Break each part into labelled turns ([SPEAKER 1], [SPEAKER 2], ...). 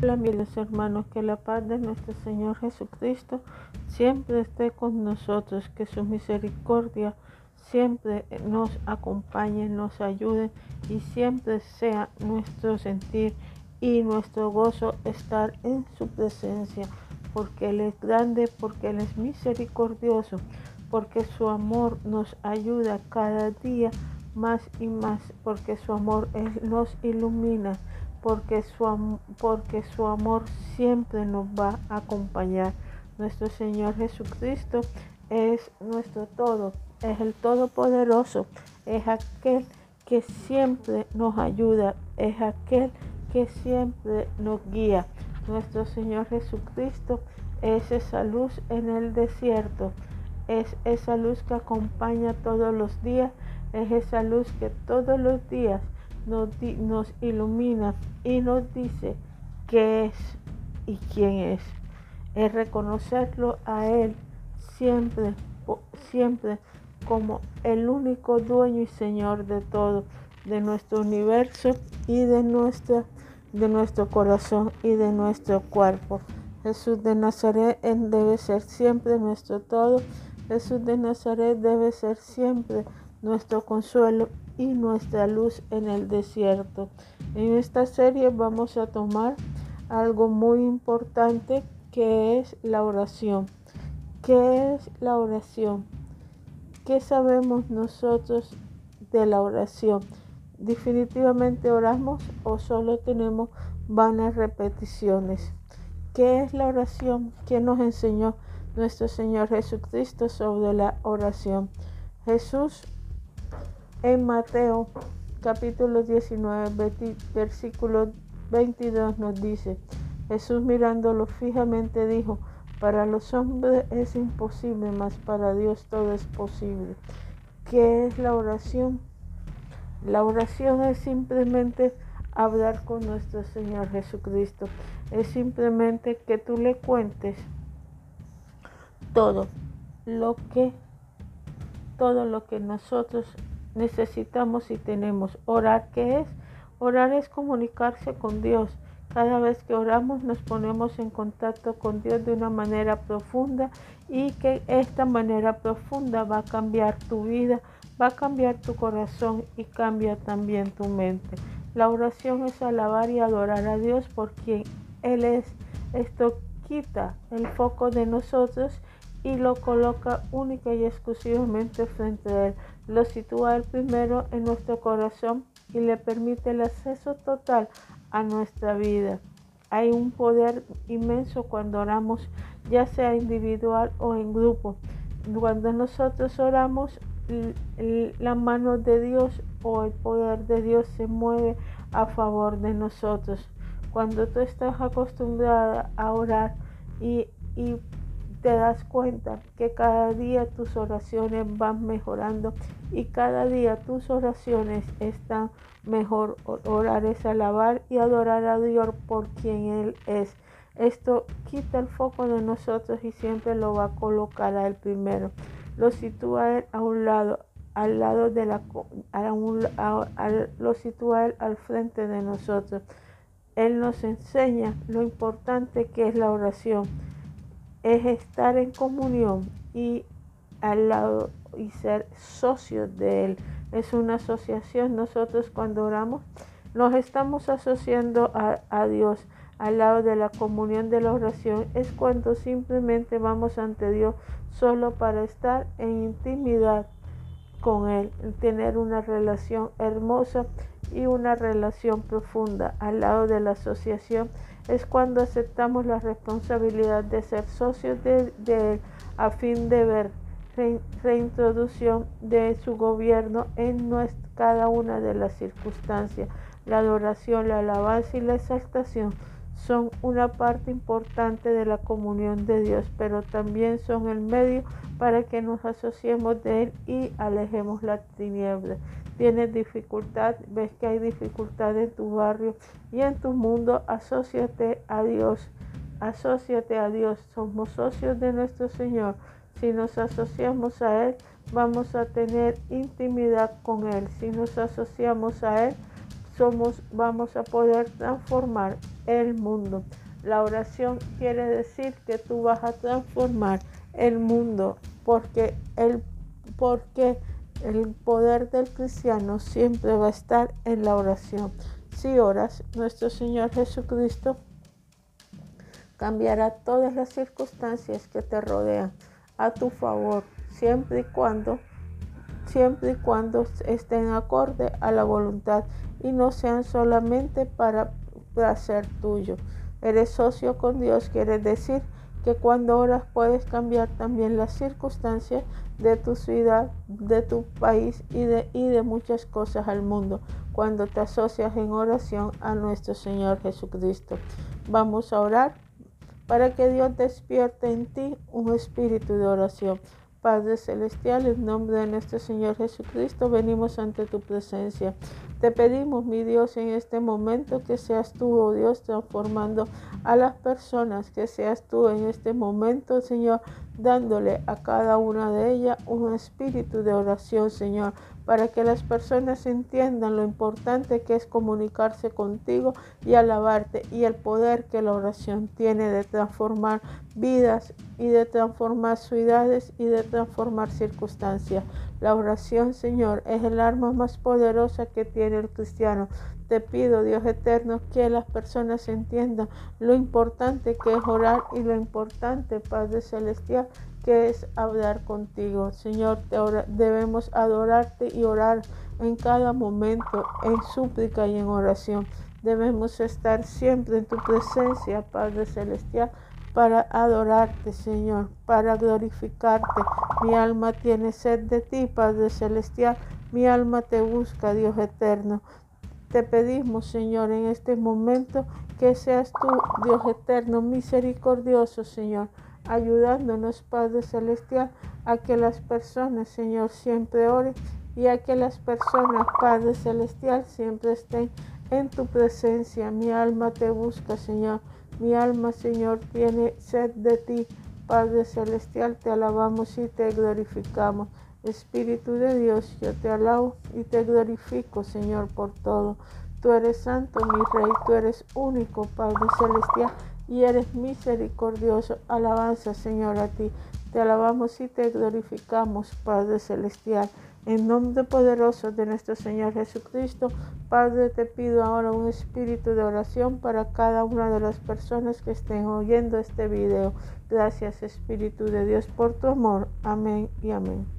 [SPEAKER 1] Hola mis hermanos, que la paz de nuestro Señor Jesucristo siempre esté con nosotros, que su misericordia siempre nos acompañe, nos ayude y siempre sea nuestro sentir y nuestro gozo estar en su presencia, porque Él es grande, porque Él es misericordioso, porque su amor nos ayuda cada día más y más, porque su amor nos ilumina porque su, porque su amor siempre nos va a acompañar. Nuestro Señor Jesucristo es nuestro todo, es el Todopoderoso, es aquel que siempre nos ayuda, es aquel que siempre nos guía. Nuestro Señor Jesucristo es esa luz en el desierto, es esa luz que acompaña todos los días, es esa luz que todos los días nos, ilumina y nos dice qué es y quién es. Es reconocerlo a Él siempre, siempre como el único dueño y Señor de todo, de nuestro universo y de, nuestra, de nuestro corazón y de nuestro cuerpo. Jesús de Nazaret debe ser siempre nuestro todo. Jesús de Nazaret debe ser siempre nuestro consuelo y nuestra luz en el desierto. En esta serie vamos a tomar algo muy importante que es la oración. ¿Qué es la oración? ¿Qué sabemos nosotros de la oración? ¿Definitivamente oramos o solo tenemos vanas repeticiones? ¿Qué es la oración? ¿Quién nos enseñó nuestro Señor Jesucristo sobre la oración? Jesús en Mateo capítulo 19, versículo 22 nos dice, Jesús mirándolo fijamente dijo, para los hombres es imposible, mas para Dios todo es posible. ¿Qué es la oración? La oración es simplemente hablar con nuestro Señor Jesucristo. Es simplemente que tú le cuentes todo lo que todo lo que nosotros necesitamos y tenemos. Orar, ¿qué es? Orar es comunicarse con Dios. Cada vez que oramos nos ponemos en contacto con Dios de una manera profunda y que esta manera profunda va a cambiar tu vida, va a cambiar tu corazón y cambia también tu mente. La oración es alabar y adorar a Dios por quien Él es. Esto quita el foco de nosotros y lo coloca única y exclusivamente frente a Él. Lo sitúa Él primero en nuestro corazón y le permite el acceso total a nuestra vida. Hay un poder inmenso cuando oramos, ya sea individual o en grupo. Cuando nosotros oramos, la mano de Dios o el poder de Dios se mueve a favor de nosotros. Cuando tú estás acostumbrada a orar y, y te das cuenta que cada día tus oraciones van mejorando y cada día tus oraciones están mejor. Orar es alabar y adorar a Dios por quien Él es. Esto quita el foco de nosotros y siempre lo va a colocar a Él primero. Lo sitúa Él a un lado, al lado de la... lo sitúa Él al frente de nosotros. Él nos enseña lo importante que es la oración es estar en comunión y al lado y ser socios de Él. Es una asociación. Nosotros cuando oramos nos estamos asociando a, a, Dios al lado de la comunión de la oración. Es cuando simplemente vamos ante Dios solo para estar en intimidad con Él, tener una relación hermosa y una relación profunda al lado de la asociación es cuando aceptamos la responsabilidad de ser socios de, Él a fin de ver reintroducción de su gobierno en cada una de las circunstancias. La adoración, la alabanza y la exaltación son una parte importante de la comunión de Dios, pero también son el medio para que nos asociemos de Él y alejemos la tiniebla. Tienes dificultad, ves que hay dificultad en tu barrio y en tu mundo, asóciate a Dios. Asociate a Dios. Somos socios de nuestro Señor. Si nos asociamos a Él, vamos a tener intimidad con Él. Si nos asociamos a Él, somos, vamos a poder transformar el mundo. La oración quiere decir que tú vas a transformar el mundo porque el, porque el poder del cristiano siempre va a estar en la oración. Si oras, nuestro Señor Jesucristo cambiará todas las circunstancias que te rodean a tu favor, siempre y cuando siempre y cuando estén acorde a la voluntad y no sean solamente para placer tuyo. Eres socio con Dios, quiere decir que cuando oras puedes cambiar también las circunstancias de tu ciudad, de tu país y de, y de muchas cosas al mundo cuando te asocias en oración a nuestro Señor Jesucristo. Vamos a orar para que Dios despierte en ti un espíritu de oración. Padre Celestial, en nombre de nuestro Señor Jesucristo, venimos ante tu presencia. Te pedimos, mi Dios, en este momento que seas tú, oh Dios, transformando a las personas, que seas tú en este momento, Señor, dándole a cada una de ellas un espíritu de oración, Señor, para que las personas entiendan lo importante que es comunicarse contigo y alabarte y el poder que la oración tiene de transformar vidas y de transformar ciudades y de transformar circunstancias. La oración, Señor, es el arma más poderosa que tiene el cristiano. Te pido, Dios eterno, que las personas entiendan lo importante que es orar y lo importante, Padre Celestial, que es hablar contigo. Señor, debemos adorarte y orar en cada momento, en súplica y en oración. Debemos estar siempre en tu presencia, Padre Celestial, para adorarte, Señor, para glorificarte. Mi alma tiene sed de ti, Padre Celestial. Mi alma te busca, Dios eterno. Te pedimos, Señor, en este momento que seas tú, Dios eterno, misericordioso, Señor ayudándonos, Padre Celestial, a que las personas, Señor, siempre oren y a que las personas, Padre Celestial, siempre estén en tu presencia. Mi alma te busca, Señor. Mi alma, Señor, tiene sed de ti. Padre Celestial, te alabamos y te glorificamos. Espíritu de Dios, yo te alabo y te glorifico, Señor, por todo. Tú eres santo, mi Rey, tú eres único, Padre Celestial y eres misericordioso. Alabanza, Señor, a ti. Te alabamos y te glorificamos, Padre Celestial. En nombre poderoso de nuestro Señor Jesucristo, Padre, te pido ahora un espíritu de oración para cada una de las personas que estén oyendo este video. Gracias, Espíritu de Dios, por tu amor. Amén y amén.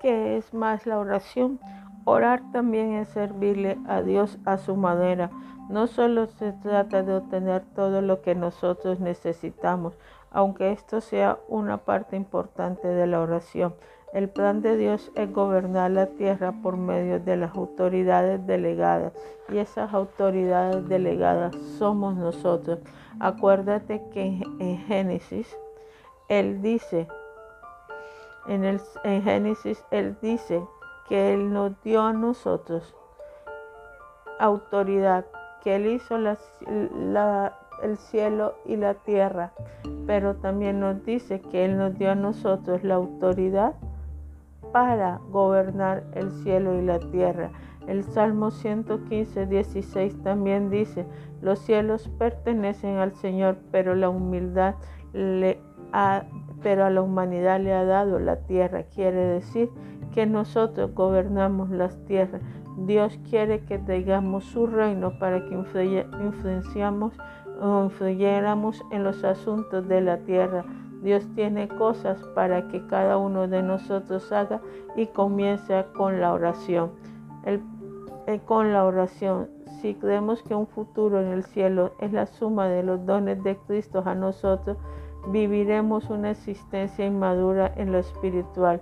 [SPEAKER 1] ¿Qué es más la oración? Orar también es servirle a Dios a su manera. No solo se trata de obtener todo lo que nosotros necesitamos, aunque esto sea una parte importante de la oración. El plan de Dios es gobernar la tierra por medio de las autoridades delegadas y esas autoridades delegadas somos nosotros. Acuérdate que en Génesis Él dice, en, el, Génesis Él dice que Él nos dio a nosotros autoridad, que Él hizo el cielo y la tierra, pero también nos dice que Él nos dio a nosotros la autoridad para gobernar el cielo y la tierra. El Salmo 115, 16 también dice, los cielos pertenecen al Señor, pero la humildad le ha pero a la humanidad le ha dado la tierra. Quiere decir que nosotros gobernamos las tierras. Dios quiere que tengamos su reino para que influenciamos o influyéramos en los asuntos de la tierra. Dios tiene cosas para que cada uno de nosotros haga y comience con la oración. Eh, con la oración, si creemos que un futuro en el cielo es la suma de los dones de Cristo a nosotros, viviremos una existencia inmadura en lo espiritual,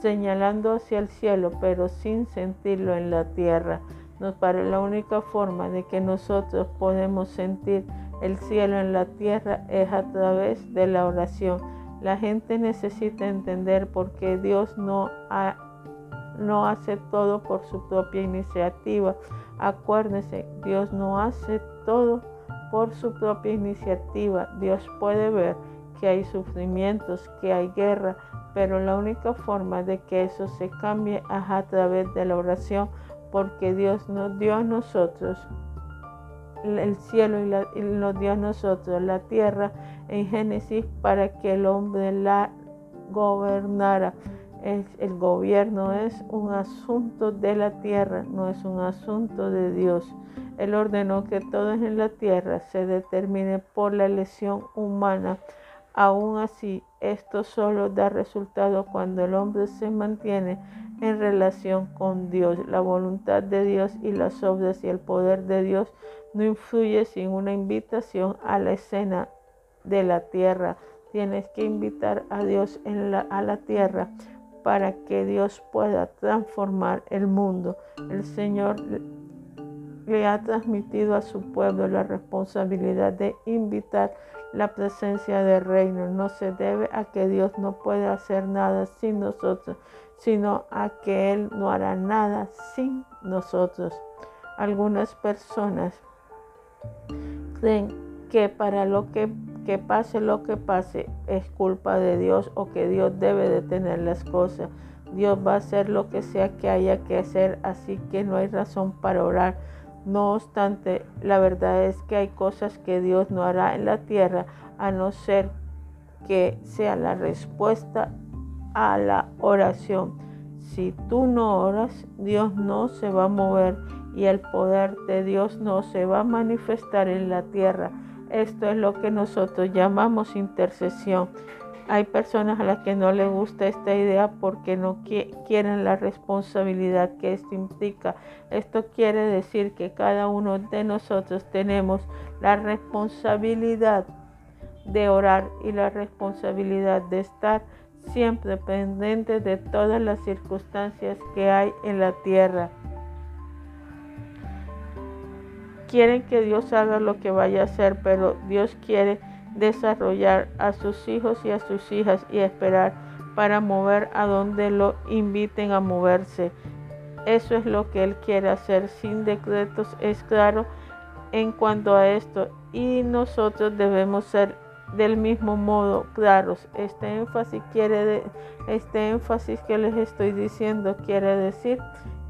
[SPEAKER 1] señalando hacia el cielo, pero sin sentirlo en la tierra. Nos parece la única forma de que nosotros podemos sentir el cielo en la tierra es a través de la oración. La gente necesita entender por qué Dios no, no hace todo por su propia iniciativa. Acuérdense, Dios no hace todo por su propia iniciativa. Dios puede ver que hay sufrimientos, que hay guerra, pero la única forma de que eso se cambie es a través de la oración, porque Dios nos dio a nosotros el cielo y, nos dio a nosotros la tierra en Génesis para que el hombre la gobernara. el gobierno es un asunto de la tierra, no es un asunto de Dios. Él ordenó que todo en la tierra se determine por la elección humana. Aún así, esto solo da resultado cuando el hombre se mantiene en relación con Dios. La voluntad de Dios y las obras y el poder de Dios no influye sin una invitación a la escena de la tierra. Tienes que invitar a Dios a la tierra para que Dios pueda transformar el mundo. El Señor le ha transmitido a su pueblo la responsabilidad de invitar la presencia del reino. No se debe a que Dios no puede hacer nada sin nosotros, sino a que Él no hará nada sin nosotros. Algunas personas creen que para lo que, que pase lo que pase es culpa de Dios o que Dios debe detener las cosas. Dios va a hacer lo que sea que haya que hacer, así que no hay razón para orar no obstante, la verdad es que hay cosas que Dios no hará en la tierra a no ser que sea la respuesta a la oración. Si tú no oras, Dios no se va a mover y el poder de Dios no se va a manifestar en la tierra. Esto es lo que nosotros llamamos intercesión. Hay personas a las que no les gusta esta idea porque no quieren la responsabilidad que esto implica. Esto quiere decir que cada uno de nosotros tenemos la responsabilidad de orar y la responsabilidad de estar siempre pendiente de todas las circunstancias que hay en la tierra. Quieren que Dios haga lo que vaya a hacer, pero Dios quiere desarrollar a sus hijos y a sus hijas y esperar para mover a donde lo inviten a moverse. Eso es lo que Él quiere hacer sin decretos, es claro en cuanto a esto y nosotros debemos ser del mismo modo claros. Este énfasis quiere este énfasis que les estoy diciendo quiere decir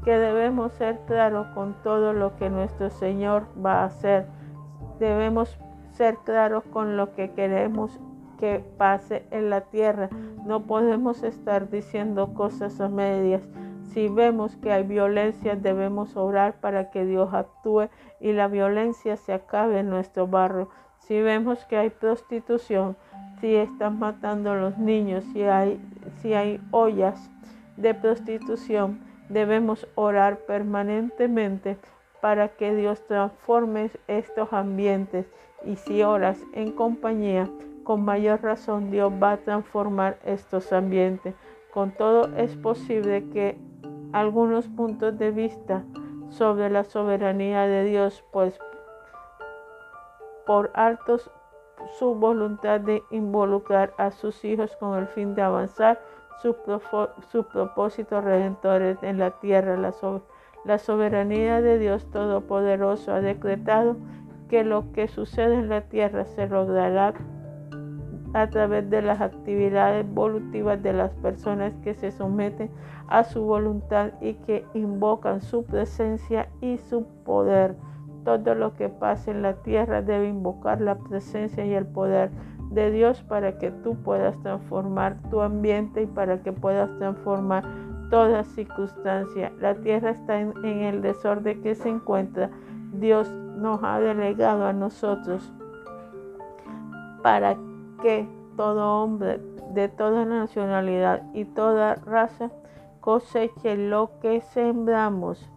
[SPEAKER 1] que debemos ser claros con todo lo que nuestro Señor va a hacer. Debemos ser claros con lo que queremos que pase en la tierra. No podemos estar diciendo cosas a medias. Si vemos que hay violencia, debemos orar para que Dios actúe y la violencia se acabe en nuestro barrio. Si vemos que hay prostitución, si están matando a los niños, si hay, si hay ollas de prostitución, debemos orar permanentemente para que Dios transforme estos ambientes y si oras en compañía, con mayor razón Dios va a transformar estos ambientes. Con todo es posible que algunos puntos de vista sobre la soberanía de Dios, pues por altos su voluntad de involucrar a sus hijos con el fin de avanzar sus su propósitos redentores en la tierra. La, la soberanía de Dios Todopoderoso ha decretado que lo que sucede en la tierra se logrará a través de las actividades evolutivas de las personas que se someten a su voluntad y que invocan su presencia y su poder. Todo lo que pasa en la tierra debe invocar la presencia y el poder de Dios para que tú puedas transformar tu ambiente y para que puedas transformar toda circunstancia. La tierra está en, en el desorden que se encuentra. Dios nos ha delegado a nosotros para que todo hombre de toda nacionalidad y toda raza coseche lo que sembramos.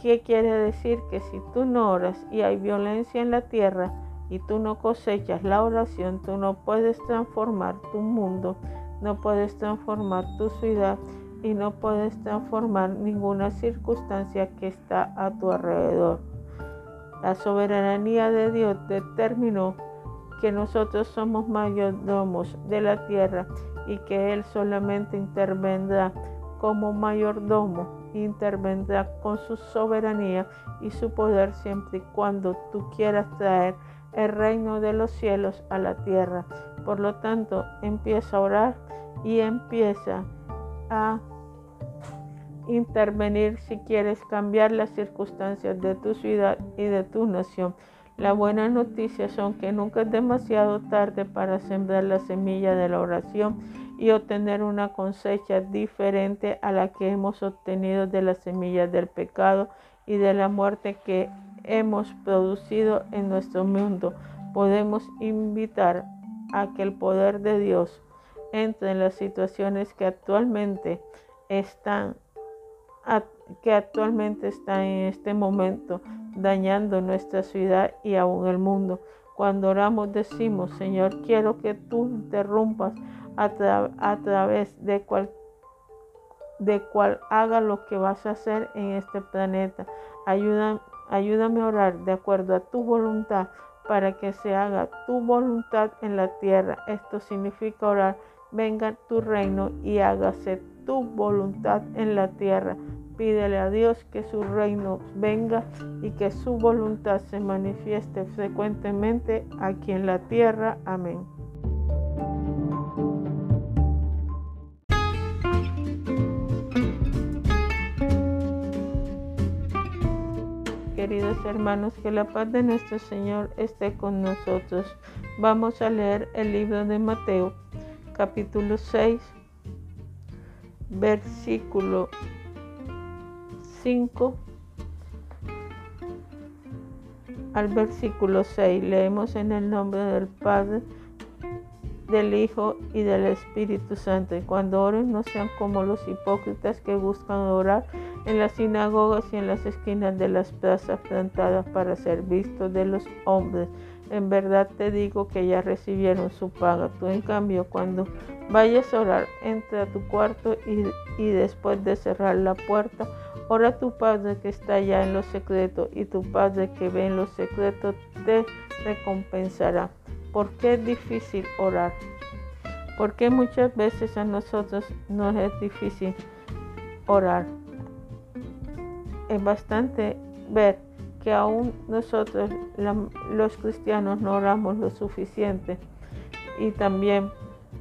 [SPEAKER 1] ¿Qué quiere decir? Que si tú no oras y hay violencia en la tierra y tú no cosechas la oración, tú no puedes transformar tu mundo, no puedes transformar tu ciudad y no puedes transformar ninguna circunstancia que está a tu alrededor. La soberanía de Dios determinó que nosotros somos mayordomos de la tierra y que Él solamente intervendrá como mayordomo, intervendrá con su soberanía y su poder siempre y cuando tú quieras traer el reino de los cielos a la tierra. Por lo tanto, empieza a orar y empieza a intervenir si quieres cambiar las circunstancias de tu ciudad y de tu nación. La buena noticia son que nunca es demasiado tarde para sembrar la semilla de la oración y obtener una cosecha diferente a la que hemos obtenido de las semillas del pecado y de la muerte que hemos producido en nuestro mundo. Podemos invitar a que el poder de Dios entre en las situaciones que actualmente están que actualmente están en este momento dañando nuestra ciudad y aún el mundo. Cuando oramos decimos, Señor, quiero que tú interrumpas a, través de cual, de cual haga lo que vas a hacer en este planeta. Ayúdame, ayúdame a orar de acuerdo a tu voluntad para que se haga tu voluntad en la tierra. Esto significa orar, venga tu reino y hágase tu voluntad en la tierra. Pídele a Dios que su reino venga y que su voluntad se manifieste frecuentemente aquí en la tierra. Amén. Queridos hermanos, que la paz de nuestro Señor esté con nosotros. Vamos a leer el libro de Mateo, capítulo 6 versículo 5 al versículo 6. Leemos en el nombre del Padre, del Hijo y del Espíritu Santo. Y cuando oren no sean como los hipócritas que buscan orar en las sinagogas y en las esquinas de las plazas plantadas para ser vistos de los hombres. En verdad te digo que ya recibieron su paga. Tú en cambio cuando vayas a orar, entra a tu cuarto y, y después de cerrar la puerta, ora tu Padre que está allá en los secretos y tu Padre que ve en los secretos te recompensará. ¿Por qué es difícil orar? Porque muchas veces a nosotros nos es difícil orar. Es bastante ver que aún nosotros los cristianos no oramos lo suficiente y también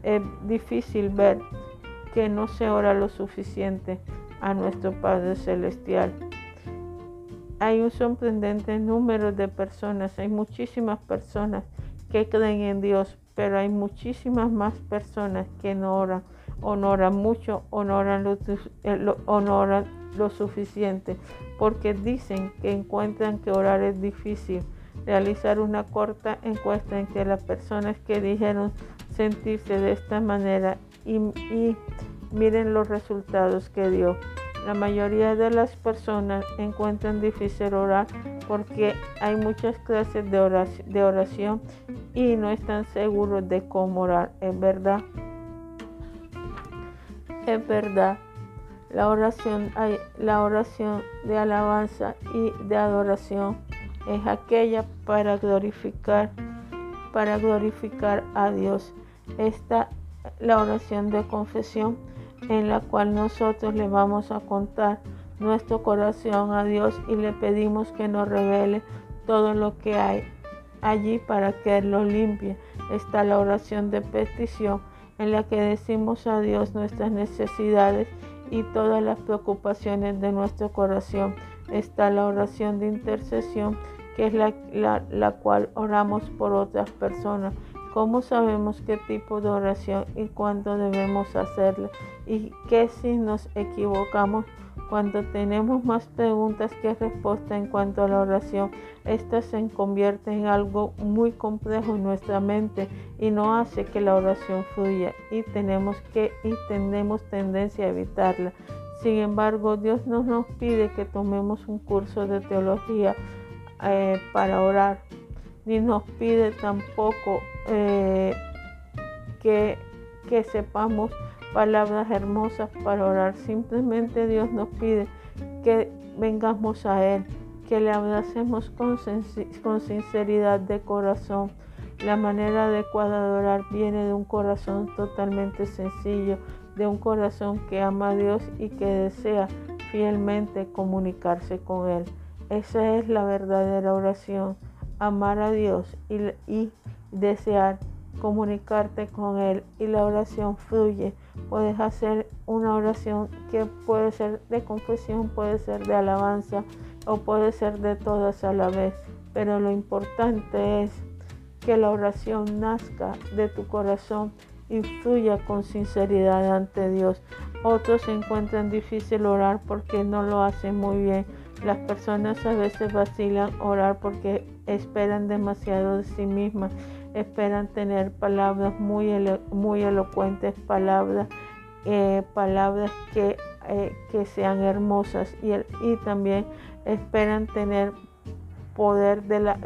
[SPEAKER 1] es difícil ver que no se ora lo suficiente a nuestro Padre Celestial. Hay un sorprendente número de personas, hay muchísimas personas que creen en Dios, pero hay muchísimas más personas que no oran, o no oran mucho, o no oran lo, eh, o no oran lo suficiente, porque dicen que encuentran que orar es difícil. Realizar una corta encuesta en que las personas que dijeron sentirse de esta manera y miren los resultados que dio. La mayoría de las personas encuentran difícil orar porque hay muchas clases de oración, y no están seguros de cómo orar. Es verdad. Es verdad. La oración, la oración de alabanza y de adoración es aquella para glorificar, para glorificar a Dios. Esta la oración de confesión en la cual nosotros le vamos a contar nuestro corazón a Dios y le pedimos que nos revele todo lo que hay allí para que Él lo limpie. Está la oración de petición en la que decimos a Dios nuestras necesidades y todas las preocupaciones de nuestro corazón. Está la oración de intercesión, que es la, la, cual oramos por otras personas. ¿Cómo sabemos qué tipo de oración y cuándo debemos hacerla? Y qué si nos equivocamos cuando tenemos más preguntas que respuestas en cuanto a la oración, esta se convierte en algo muy complejo en nuestra mente y no hace que la oración fluya y tenemos que y tenemos tendencia a evitarla. Sin embargo, Dios no nos pide que tomemos un curso de teología eh, para orar, ni nos pide tampoco eh, que, que sepamos palabras hermosas para orar. Simplemente Dios nos pide que vengamos a Él, que le abracemos con, con sinceridad de corazón. La manera adecuada de orar viene de un corazón totalmente sencillo, de un corazón que ama a Dios y que desea fielmente comunicarse con Él. Esa es la verdadera oración. amar a Dios y, desear comunicarte con Él y la oración fluye. Puedes hacer una oración que puede ser de confesión, puede ser de alabanza o puede ser de todas a la vez. Pero lo importante es que la oración nazca de tu corazón y fluya con sinceridad ante Dios. Otros encuentran difícil orar porque no lo hacen muy bien. Las personas a veces vacilan orar porque esperan demasiado de sí mismas, esperan tener palabras muy, muy elocuentes, palabras, eh, palabras que, eh, que, sean hermosas y, y también esperan tener poder de la,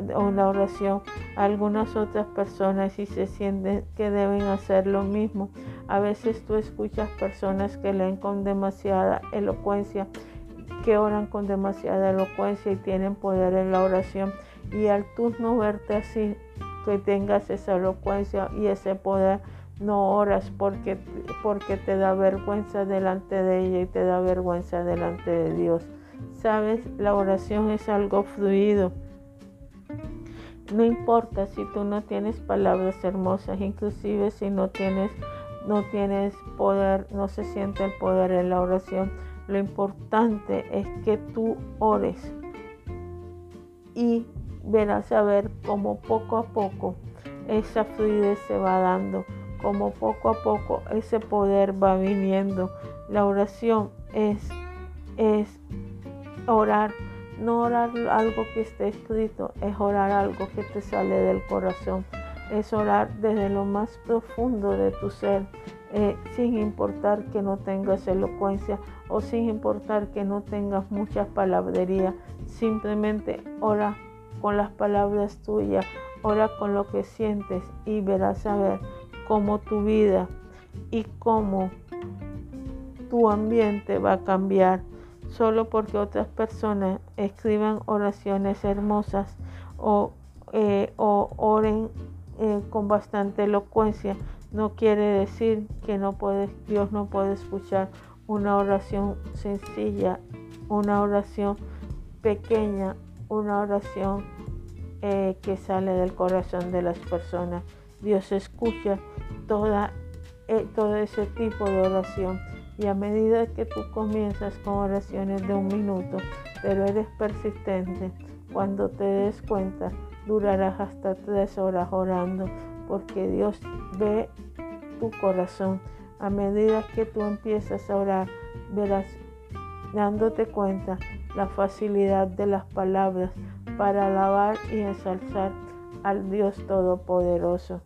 [SPEAKER 1] oración algunas otras personas y se sienten que deben hacer lo mismo. A veces tú escuchas personas que leen con demasiada elocuencia, que oran con demasiada elocuencia y tienen poder en la oración. Y al tú no verte así, que tengas esa elocuencia y ese poder, no oras porque, porque te da vergüenza delante de ella y te da vergüenza delante de Dios. Sabes, la oración es algo fluido. No importa si tú no tienes palabras hermosas, inclusive si no tienes, no tienes poder, no se siente el poder en la oración. Lo importante es que tú ores y verás a ver cómo poco a poco esa fluidez se va dando, como poco a poco ese poder va viniendo. La oración es, es orar, no orar algo que esté escrito, es orar algo que te sale del corazón, es orar desde lo más profundo de tu ser, eh, sin importar que no tengas elocuencia o sin importar que no tengas muchas palabrería, simplemente ora con las palabras tuyas, ora con lo que sientes y verás a ver cómo tu vida y cómo tu ambiente va a cambiar. Solo porque otras personas escriban oraciones hermosas o, eh, oren eh, con bastante elocuencia, no quiere decir que no puede, Dios no puede escuchar una oración sencilla, una oración pequeña, una oración eh, que sale del corazón de las personas. Dios escucha toda, todo ese tipo de oración y a medida que tú comienzas con oraciones de un minuto, pero eres persistente, cuando te des cuenta, durarás hasta tres horas orando, porque Dios ve tu corazón. A medida que tú empiezas a orar, verás dándote cuenta la facilidad de las palabras para alabar y ensalzar al Dios Todopoderoso.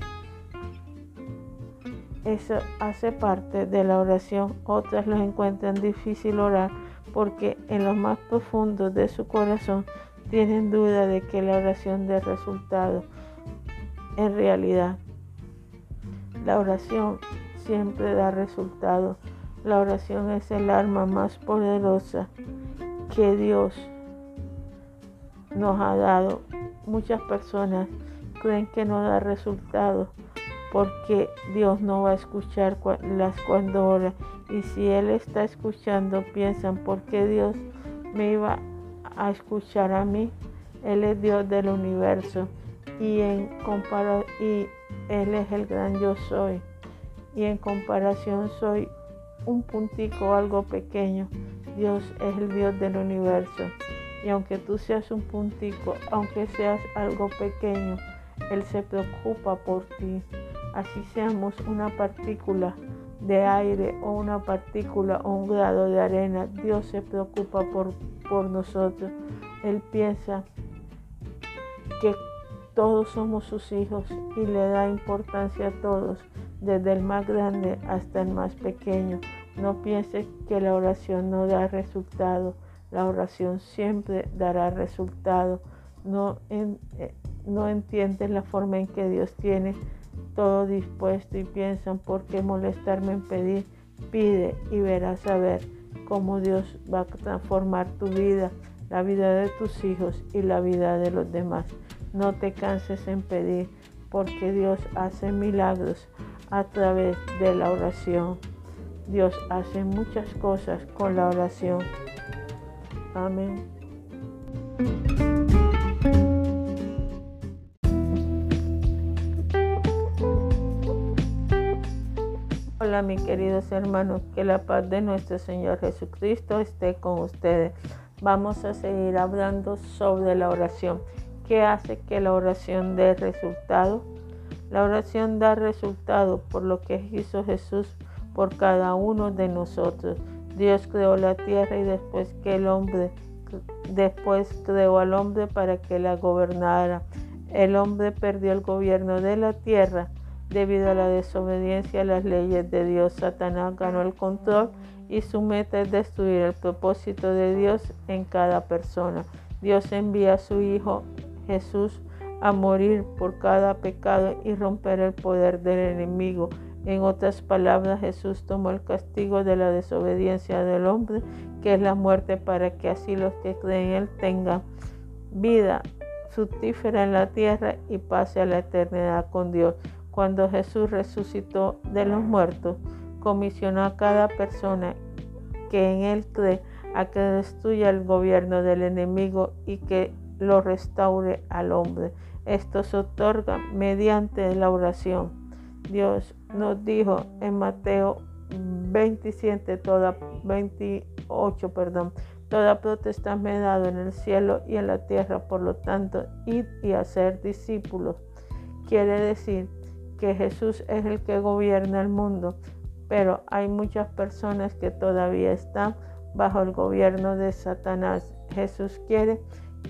[SPEAKER 1] Eso hace parte de la oración. Otras lo encuentran difícil orar porque en lo más profundo de su corazón tienen duda de que la oración dé resultado. En realidad, la oración siempre da resultado. La oración es el arma más poderosa que Dios nos ha dado. Muchas personas creen que no da resultado porque Dios no va a escuchar las cuando ora. Y si Él está escuchando, piensan, ¿por qué Dios me iba a escuchar a mí? Él es Dios del universo y, en y Él es el gran yo soy. Y en comparación soy un puntico, algo pequeño. Dios es el Dios del universo. Y aunque tú seas un puntico, aunque seas algo pequeño, Él se preocupa por ti así seamos una partícula de aire o una partícula o un grado de arena, Dios se preocupa por, por nosotros. Él piensa que todos somos sus hijos y le da importancia a todos, desde el más grande hasta el más pequeño. No piense que la oración no da resultado, la oración siempre dará resultado. No, en, eh, no entiendes la forma en que Dios tiene todo dispuesto y piensan por qué molestarme en pedir, pide y verás a ver cómo Dios va a transformar tu vida, la vida de tus hijos y la vida de los demás. No te canses en pedir porque Dios hace milagros a través de la oración. Dios hace muchas cosas con la oración. Amén. Hola mis queridos hermanos, que la paz de nuestro Señor Jesucristo esté con ustedes. Vamos a seguir hablando sobre la oración. ¿Qué hace que la oración dé resultado? La oración da resultado por lo que hizo Jesús por cada uno de nosotros. Dios creó la tierra y después que el hombre después creó al hombre para que la gobernara. El hombre perdió el gobierno de la tierra debido a la desobediencia a las leyes de Dios. Satanás ganó el control y su meta es destruir el propósito de Dios en cada persona. Dios envía a su Hijo Jesús a morir por cada pecado y romper el poder del enemigo. En otras palabras, Jesús tomó el castigo de la desobediencia del hombre, que es la muerte, para que así los que creen en Él tengan vida fructífera en la tierra y pase a la eternidad con Dios. Cuando Jesús resucitó de los muertos, comisionó a cada persona que en Él cree a que destruya el gobierno del enemigo y que lo restaure al hombre. Esto se otorga mediante la oración. Dios nos dijo en Mateo 27, toda 28, perdón, toda protesta me ha dado en el cielo y en la tierra, por lo tanto, id y hacer discípulos. Quiere decir que Jesús es el que gobierna el mundo, pero hay muchas personas que todavía están bajo el gobierno de Satanás. Jesús quiere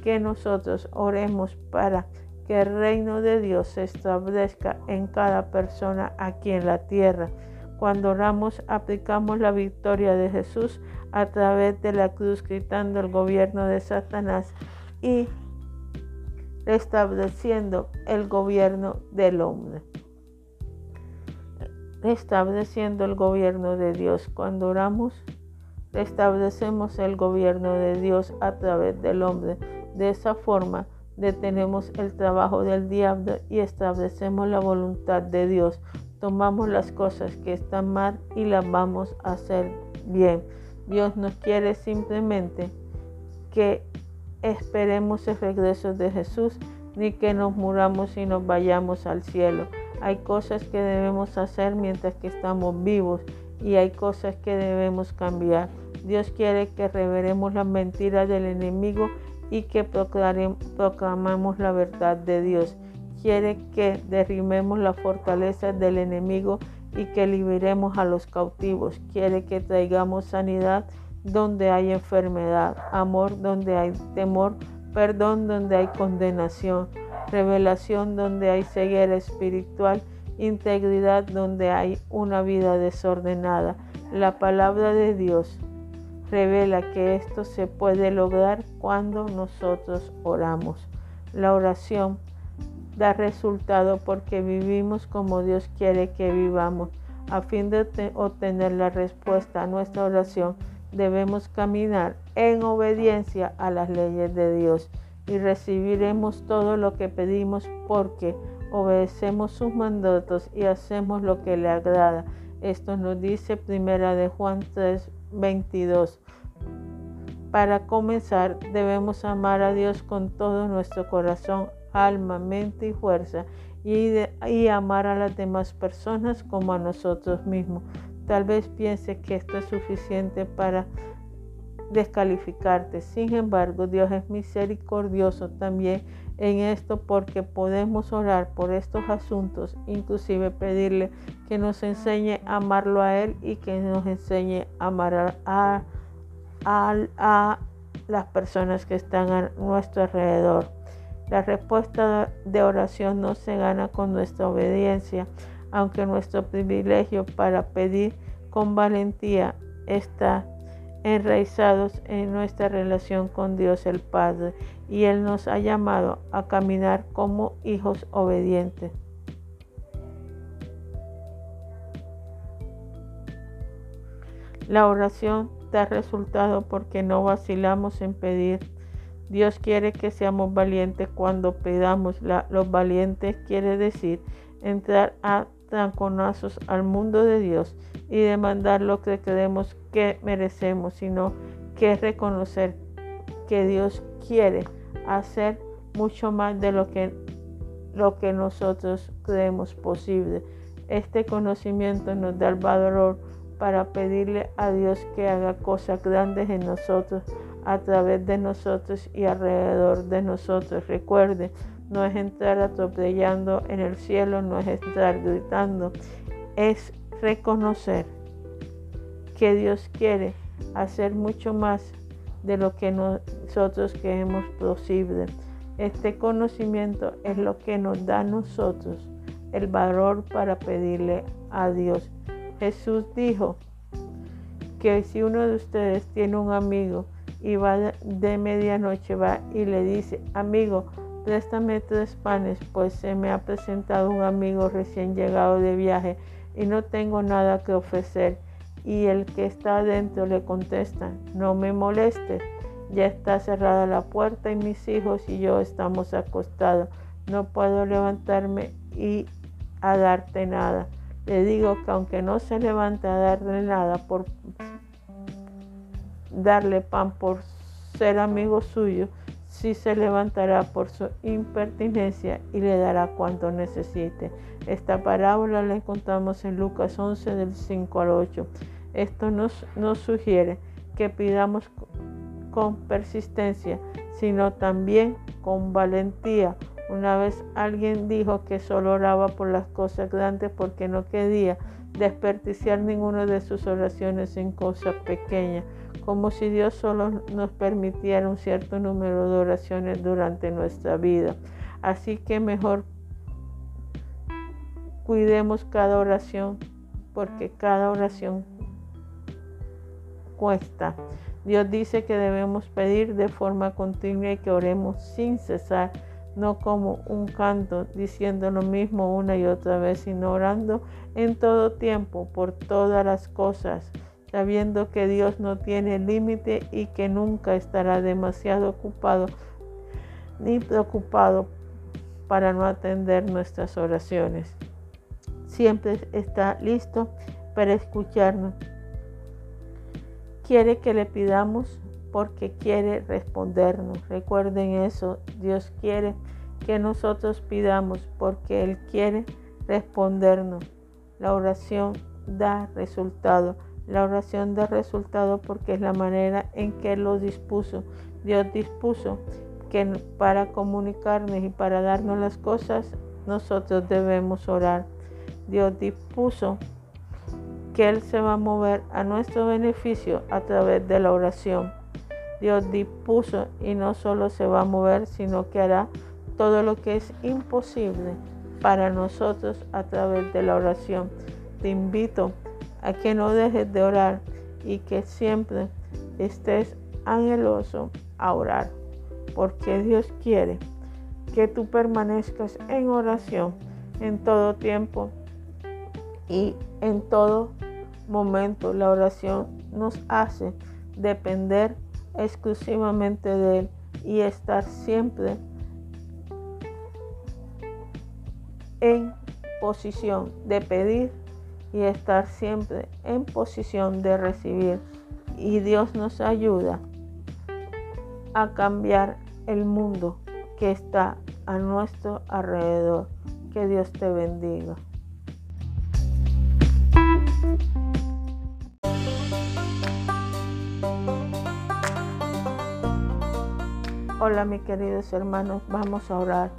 [SPEAKER 1] que nosotros oremos para que el reino de Dios se establezca en cada persona aquí en la tierra. Cuando oramos, aplicamos la victoria de Jesús a través de la cruz, quitando el gobierno de Satanás y estableciendo el gobierno del hombre restableciendo el gobierno de Dios. Cuando oramos, restablecemos el gobierno de Dios a través del hombre. De esa forma, detenemos el trabajo del diablo y establecemos la voluntad de Dios. Tomamos las cosas que están mal y las vamos a hacer bien. Dios nos quiere simplemente que esperemos el regreso de Jesús, ni que nos muramos y nos vayamos al cielo. Hay cosas que debemos hacer mientras que estamos vivos y hay cosas que debemos cambiar. Dios quiere que reveremos las mentiras del enemigo y que proclamemos la verdad de Dios. Quiere que derrimemos la fortaleza del enemigo y que liberemos a los cautivos. Quiere que traigamos sanidad donde hay enfermedad, amor donde hay temor, perdón donde hay condenación revelación donde hay ceguera espiritual, integridad donde hay una vida desordenada. La palabra de Dios revela que esto se puede lograr cuando nosotros oramos. La oración da resultado porque vivimos como Dios quiere que vivamos. A fin de obtener la respuesta a nuestra oración, debemos caminar en obediencia a las leyes de Dios y recibiremos todo lo que pedimos porque obedecemos sus mandatos y hacemos lo que le agrada. Esto nos dice Primera de Juan 3, 22. Para comenzar, debemos amar a Dios con todo nuestro corazón, alma, mente y fuerza y, y amar a las demás personas como a nosotros mismos. Tal vez piense que esto es suficiente para descalificarte. Sin embargo, Dios es misericordioso también en esto porque podemos orar por estos asuntos, inclusive pedirle que nos enseñe a amarlo a Él y que nos enseñe a amar a, a, las personas que están a nuestro alrededor. La respuesta de oración no se gana con nuestra obediencia, aunque nuestro privilegio para pedir con valentía está enraizados en nuestra relación con Dios el Padre y Él nos ha llamado a caminar como hijos obedientes. La oración da resultado porque no vacilamos en pedir. Dios quiere que seamos valientes cuando pedamos. los valientes quiere decir entrar a tranconazos al mundo de Dios y demandar lo que creemos que merecemos, sino que reconocer que Dios quiere hacer mucho más de lo que, lo que nosotros creemos posible. Este conocimiento nos da el valor para pedirle a Dios que haga cosas grandes en nosotros, a través de nosotros y alrededor de nosotros. Recuerde, no es entrar atropellando en el cielo, no es entrar gritando, es reconocer que Dios quiere hacer mucho más de lo que nosotros queremos posible. Este conocimiento es lo que nos da a nosotros el valor para pedirle a Dios. Jesús dijo que si uno de ustedes tiene un amigo y va de medianoche, va y le dice, amigo, préstame tres panes, pues se me ha presentado un amigo recién llegado de viaje y no tengo nada que ofrecer. Y el que está adentro le contesta, no me molestes, ya está cerrada la puerta y mis hijos y yo estamos acostados. No puedo levantarme y a darte nada. Le digo que aunque no se levante a darle nada por darle pan por ser amigo suyo, sí se levantará por su impertinencia y le dará cuanto necesite. Esta parábola la encontramos en Lucas 11 del 5 al 8. Esto nos, nos sugiere que pidamos con persistencia, sino también con valentía. Una vez alguien dijo que solo oraba por las cosas grandes porque no quería desperdiciar ninguna de sus oraciones en cosas pequeñas, como si Dios solo nos permitiera un cierto número de oraciones durante nuestra vida. Así que mejor cuidemos cada oración porque cada oración cuesta. Dios dice que debemos pedir de forma continua y que oremos sin cesar, no como un canto diciendo lo mismo una y otra vez, sino orando en todo tiempo, por todas las cosas, sabiendo que Dios no tiene límite y que nunca estará demasiado ocupado ni preocupado para no atender nuestras oraciones. Siempre está listo para escucharnos quiere que le pidamos porque quiere respondernos. Recuerden eso, Dios quiere que nosotros pidamos porque Él quiere respondernos. La oración da resultado. La oración da resultado porque es la manera en que lo dispuso. Dios dispuso que para comunicarnos y para darnos las cosas, nosotros debemos orar. Dios dispuso que Él se va a mover a nuestro beneficio a través de la oración. Dios dispuso y no solo se va a mover, sino que hará todo lo que es imposible para nosotros a través de la oración. Te invito a que no dejes de orar y que siempre estés anheloso a orar, porque Dios quiere que tú permanezcas en oración en todo tiempo y en todo momento. La oración nos hace depender exclusivamente de Él y estar siempre en posición de pedir y estar siempre en posición de recibir. Y Dios nos ayuda a cambiar el mundo que está a nuestro alrededor. Que Dios te bendiga. Hola mis queridos hermanos, vamos a orar.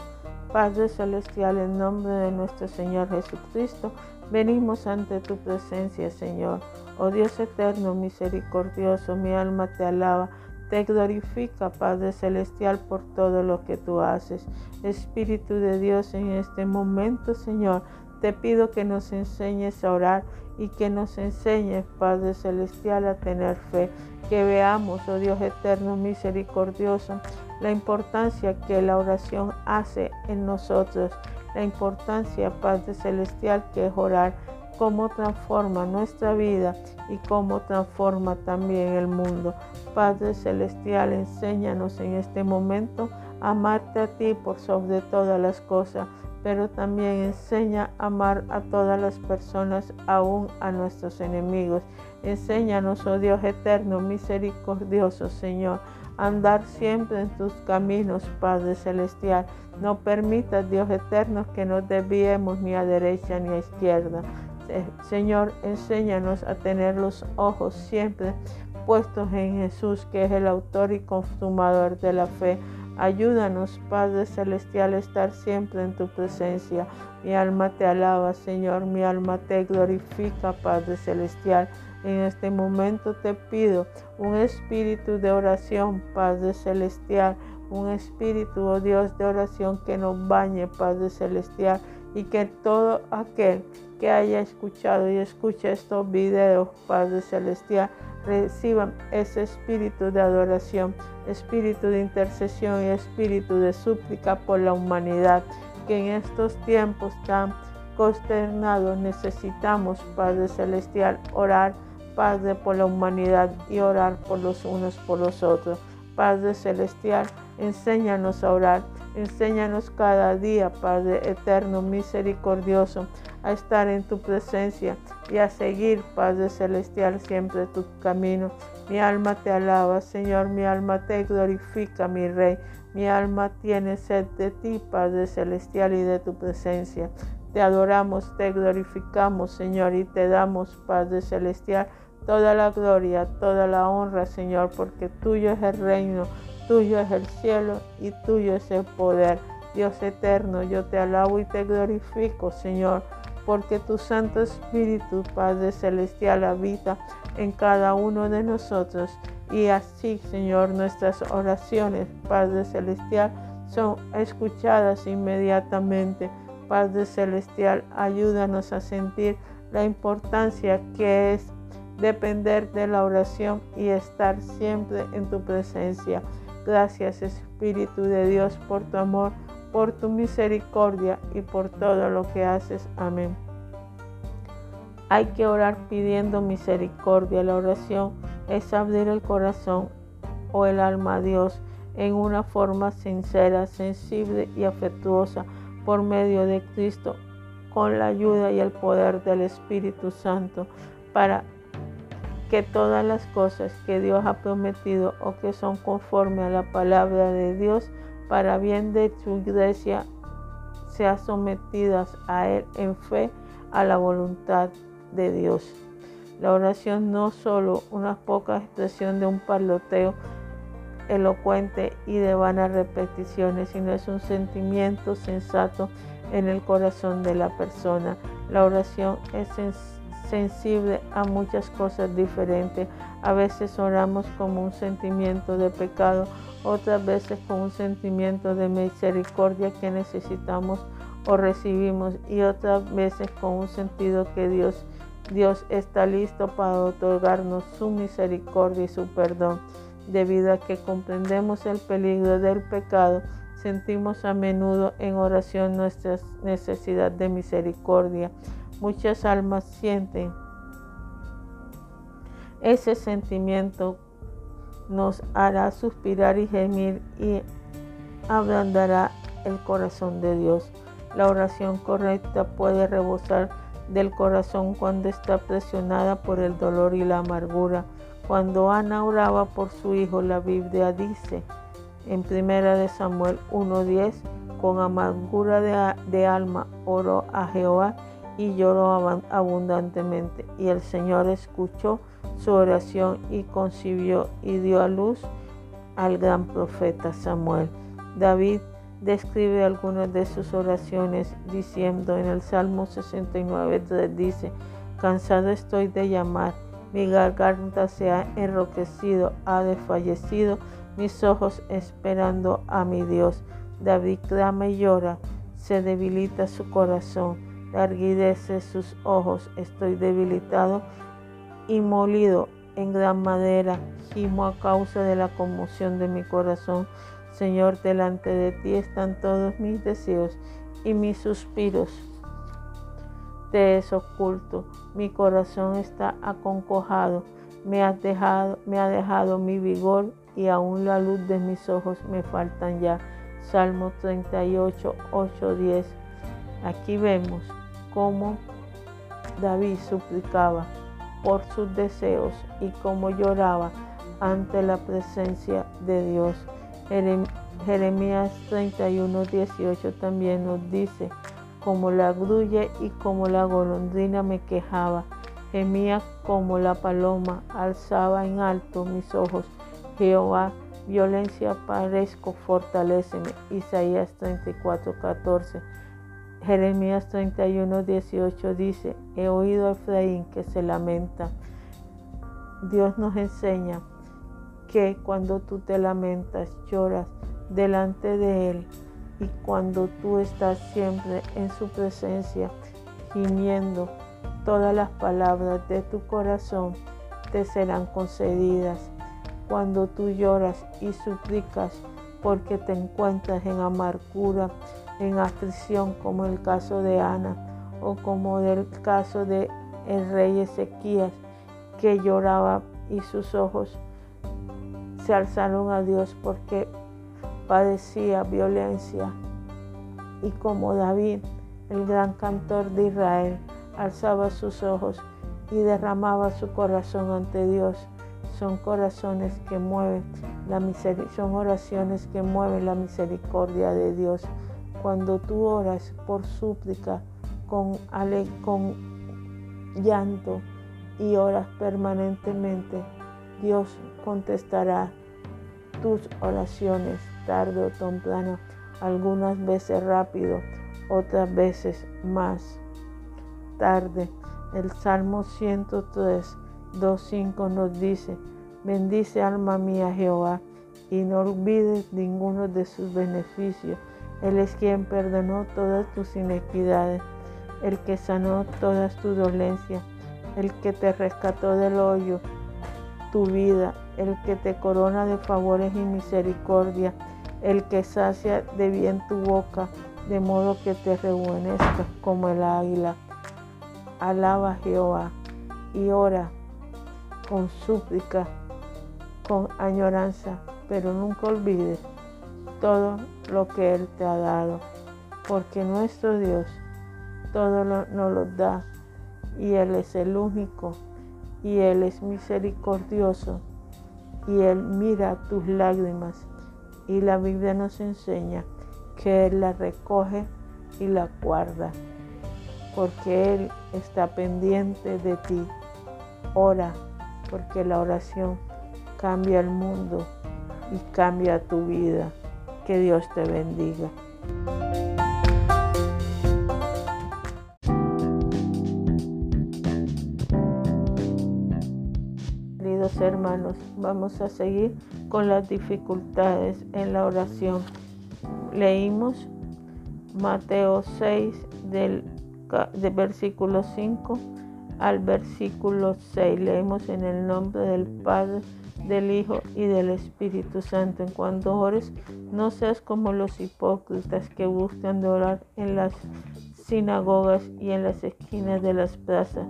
[SPEAKER 1] Padre Celestial, en nombre de nuestro Señor Jesucristo, venimos ante tu presencia, Señor. Oh Dios eterno, misericordioso, mi alma te alaba, te glorifica, Padre Celestial, por todo lo que tú haces. Espíritu de Dios, en este momento, Señor, te pido que nos enseñes a orar y que nos enseñes, Padre Celestial, a tener fe. Que veamos, oh Dios eterno, misericordioso, la importancia que la oración hace en nosotros, la importancia, Padre Celestial, que es orar, cómo transforma nuestra vida y cómo transforma también el mundo. Padre Celestial, enséñanos en este momento a amarte a ti por sobre todas las cosas pero también enseña a amar a todas las personas, aún a nuestros enemigos. Enséñanos, oh Dios eterno, misericordioso Señor, andar siempre en tus caminos, Padre Celestial. No permitas, Dios eterno, que nos desviemos ni a derecha ni a izquierda. Señor, enséñanos a tener los ojos siempre puestos en Jesús, que es el autor y consumador de la fe. Ayúdanos, Padre Celestial, a estar siempre en tu presencia. Mi alma te alaba, Señor, mi alma te glorifica, Padre Celestial. En este momento te pido un espíritu de oración, Padre Celestial, un espíritu, oh Dios, de oración que nos bañe, Padre Celestial, y que todo aquel que haya escuchado y escuche estos videos, Padre Celestial, reciban ese espíritu de adoración, espíritu de intercesión y espíritu de súplica por la humanidad, que en estos tiempos tan consternados necesitamos, Padre Celestial, orar, Padre, por la humanidad y orar por los unos por los otros. Padre Celestial, enséñanos a orar, enséñanos cada día, Padre eterno, misericordioso, a estar en tu presencia y a seguir, Padre Celestial, siempre tu camino. Mi alma te alaba, Señor, mi alma te glorifica, mi Rey. Mi alma tiene sed de ti, Padre Celestial, y de tu presencia. Te adoramos, te glorificamos, Señor, y te damos, Padre Celestial, toda la gloria, toda la honra, Señor, porque tuyo es el reino, tuyo es el cielo y tuyo es el poder. Dios eterno, yo te alabo y te glorifico, Señor porque tu Santo Espíritu, Padre Celestial, habita en cada uno de nosotros. Y así, Señor, nuestras oraciones, Padre Celestial, son escuchadas inmediatamente. Padre Celestial, ayúdanos a sentir la importancia que es depender de la oración y estar siempre en tu presencia. Gracias Espíritu de Dios por tu amor por tu misericordia y por todo lo que haces. Amén. Hay que orar pidiendo misericordia. La oración es abrir el corazón o el alma a Dios en una forma sincera, sensible y afectuosa por medio de Cristo, con la ayuda y el poder del Espíritu Santo, para que todas las cosas que Dios ha prometido o que son conforme a la palabra de Dios para bien de su iglesia, sea sometidas a Él en fe a la voluntad de Dios. La oración no solo una poca expresión de un parloteo elocuente y de vanas repeticiones, sino es un sentimiento sensato en el corazón de la persona. La oración es sensible a muchas cosas diferentes. A veces oramos como un sentimiento de pecado otras veces con un sentimiento de misericordia que necesitamos o recibimos y otras veces con un sentido que Dios, Dios está listo para otorgarnos su misericordia y su perdón. Debido a que comprendemos el peligro del pecado, sentimos a menudo en oración nuestra necesidad de misericordia. Muchas almas sienten ese sentimiento nos hará suspirar y gemir y ablandará el corazón de Dios. La oración correcta puede rebosar del corazón cuando está presionada por el dolor y la amargura. Cuando Ana oraba por su hijo, la Biblia dice en 1 Samuel 1:10, con amargura de, de alma oró a Jehová y lloró abundantemente. Y el Señor escuchó su oración y concibió y dio a luz al gran profeta Samuel. David describe algunas de sus oraciones diciendo en el Salmo 69, dice, cansado estoy de llamar, mi garganta se ha enroquecido, ha desfallecido, mis ojos esperando a mi Dios. David clama y llora, se debilita su corazón, larguidece sus ojos, estoy debilitado y molido en gran madera, gimo a causa de la conmoción de mi corazón. Señor, delante de ti están todos mis deseos y mis suspiros. Te es oculto, mi corazón está aconcojado, me, has dejado, me ha dejado mi vigor y aún la luz de mis ojos me faltan ya. Salmo 38, 8, 10. Aquí vemos cómo David suplicaba por sus deseos y como lloraba ante la presencia de Dios. Jeremías 31, 18 también nos dice, como la grulla y como la golondrina me quejaba, gemía como la paloma, alzaba en alto mis ojos. Jehová, violencia parezco, fortaleceme. Isaías 34, 14. Jeremías 31, 18 dice, he oído a Efraín que se lamenta. Dios nos enseña que cuando tú te lamentas, lloras delante de Él y cuando tú estás siempre en su presencia, gimiendo, todas las palabras de tu corazón te serán concedidas. Cuando tú lloras y suplicas porque te encuentras en amargura, en aflicción, como el caso de Ana o como el caso de el rey Ezequías, que lloraba y sus ojos se alzaron a Dios porque padecía violencia. Y como David, el gran cantor de Israel, alzaba sus ojos y derramaba su corazón ante Dios, son corazones que mueven la misericordia, son oraciones que mueven la misericordia de Dios. Cuando tú oras por súplica con, llanto y oras permanentemente, Dios contestará tus oraciones tarde o temprano, algunas veces rápido, otras veces más tarde. El Salmo 103, 2.5 nos dice, bendice alma mía Jehová y no olvides ninguno de sus beneficios. Él es quien perdonó todas tus inequidades, el que sanó todas tus dolencias, el que te rescató del hoyo, tu vida, el que te corona de favores y misericordia, el que sacia de bien tu boca, de modo que te rejuvenezcas como el águila. Alaba a Jehová y ora con súplica, con añoranza, pero nunca olvides todo lo que Él te ha dado, porque nuestro Dios todo nos lo da y Él es el único y Él es misericordioso y Él mira tus lágrimas y la Biblia nos enseña que Él la recoge y la guarda porque Él está pendiente de ti. Ora porque la oración cambia el mundo y cambia tu vida. Que Dios te bendiga. Queridos hermanos, vamos a seguir con las dificultades en la oración. Leímos Mateo 6 del, versículo 5 al versículo 6. Leemos en el nombre del Padre del Hijo y del Espíritu Santo. En cuanto ores, no seas como los hipócritas que buscan de orar en las sinagogas y en las esquinas de las plazas,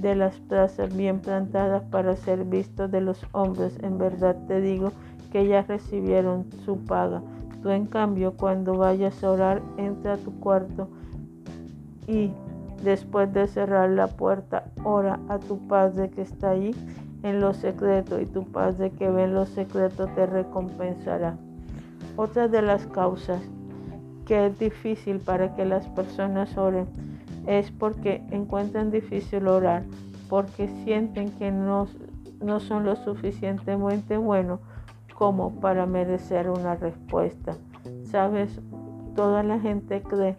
[SPEAKER 1] de las plazas bien plantadas para ser vistos de los hombres. En verdad te digo que ya recibieron su paga. Tú en cambio, cuando vayas a orar, entra a tu cuarto y después de cerrar la puerta, ora a tu Padre que está allí en lo secreto y tu Padre que ve en lo secreto te recompensará. Otra de las causas que es difícil para que las personas oren es porque encuentran difícil orar, porque sienten que no, no son lo suficientemente buenos como para merecer una respuesta. Sabes, toda la gente cree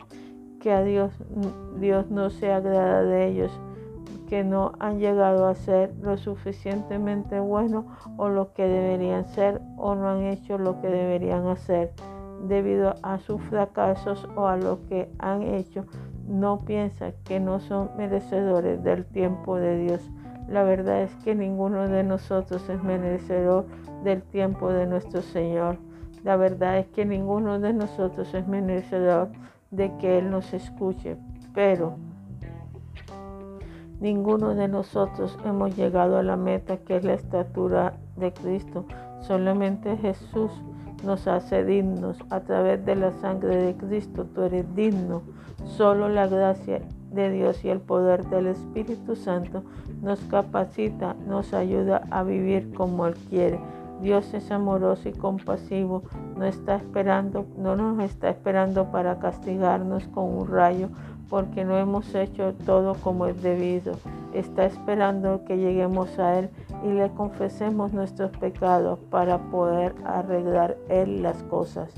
[SPEAKER 1] que a Dios, Dios no se agrada de ellos que no han llegado a ser lo suficientemente buenos o lo que deberían ser o no han hecho lo que deberían hacer debido a sus fracasos o a lo que han hecho, no piensa que no son merecedores del tiempo de Dios. La verdad es que ninguno de nosotros es merecedor del tiempo de nuestro Señor. La verdad es que ninguno de nosotros es merecedor de que Él nos escuche. Pero Ninguno de nosotros hemos llegado a la meta que es la estatura de Cristo. Solamente Jesús nos hace dignos a través de la sangre de Cristo. Tú eres digno. Solo la gracia de Dios y el poder del Espíritu Santo nos capacita, nos ayuda a vivir como Él quiere. Dios es amoroso y compasivo, no está esperando, no nos está esperando para castigarnos con un rayo, porque no hemos hecho todo como es debido. Está esperando que lleguemos a Él y le confesemos nuestros pecados para poder arreglar Él las cosas.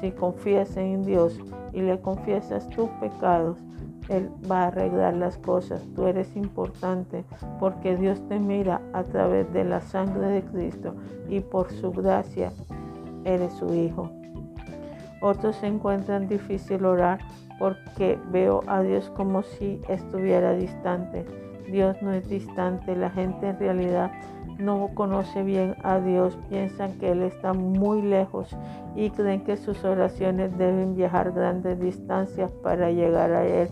[SPEAKER 1] Si confías en Dios y le confiesas tus pecados, Él va a arreglar las cosas. Tú eres importante porque Dios te mira a través de la sangre de Cristo y por su gracia eres su hijo. Otros se encuentran difícil orar porque veo a Dios como si estuviera distante. Dios no es distante, la gente en realidad no conoce bien a Dios, piensan que Él está muy lejos y creen que sus oraciones deben viajar grandes distancias para llegar a Él.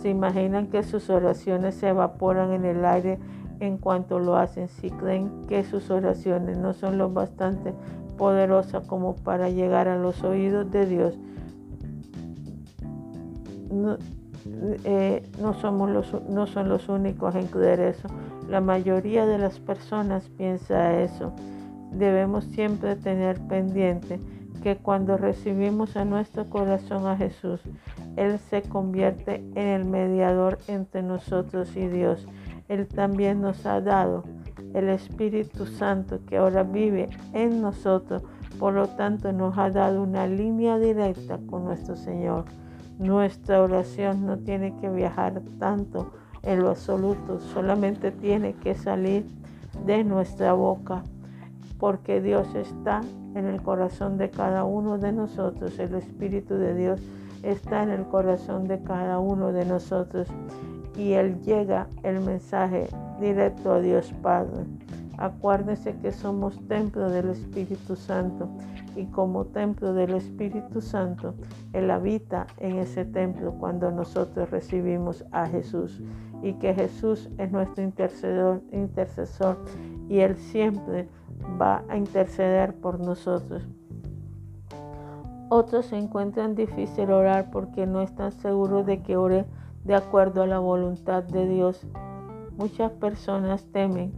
[SPEAKER 1] Se imaginan que sus oraciones se evaporan en el aire en cuanto lo hacen. Si creen que sus oraciones no son lo bastante poderosas como para llegar a los oídos de Dios, no, eh, somos los, no son los únicos en creer eso. La mayoría de las personas piensa eso. Debemos siempre tener pendiente que cuando recibimos a nuestro corazón a Jesús, Él se convierte en el mediador entre nosotros y Dios. Él también nos ha dado el Espíritu Santo que ahora vive en nosotros. Por lo tanto, nos ha dado una línea directa con nuestro Señor. Nuestra oración no tiene que viajar tanto en lo absoluto, solamente tiene que salir de nuestra boca, porque Dios está en el corazón de cada uno de nosotros, el Espíritu de Dios está en el corazón de cada uno de nosotros. Y Él llega el mensaje directo a Dios Padre. Acuérdense que somos templo del Espíritu Santo. Y como templo del Espíritu Santo, Él habita en ese templo cuando nosotros recibimos a Jesús. Y que Jesús es nuestro intercesor, intercesor y Él siempre va a interceder por nosotros. Otros se encuentran difícil orar porque no están seguros de que ore de acuerdo a la voluntad de Dios. Muchas personas temen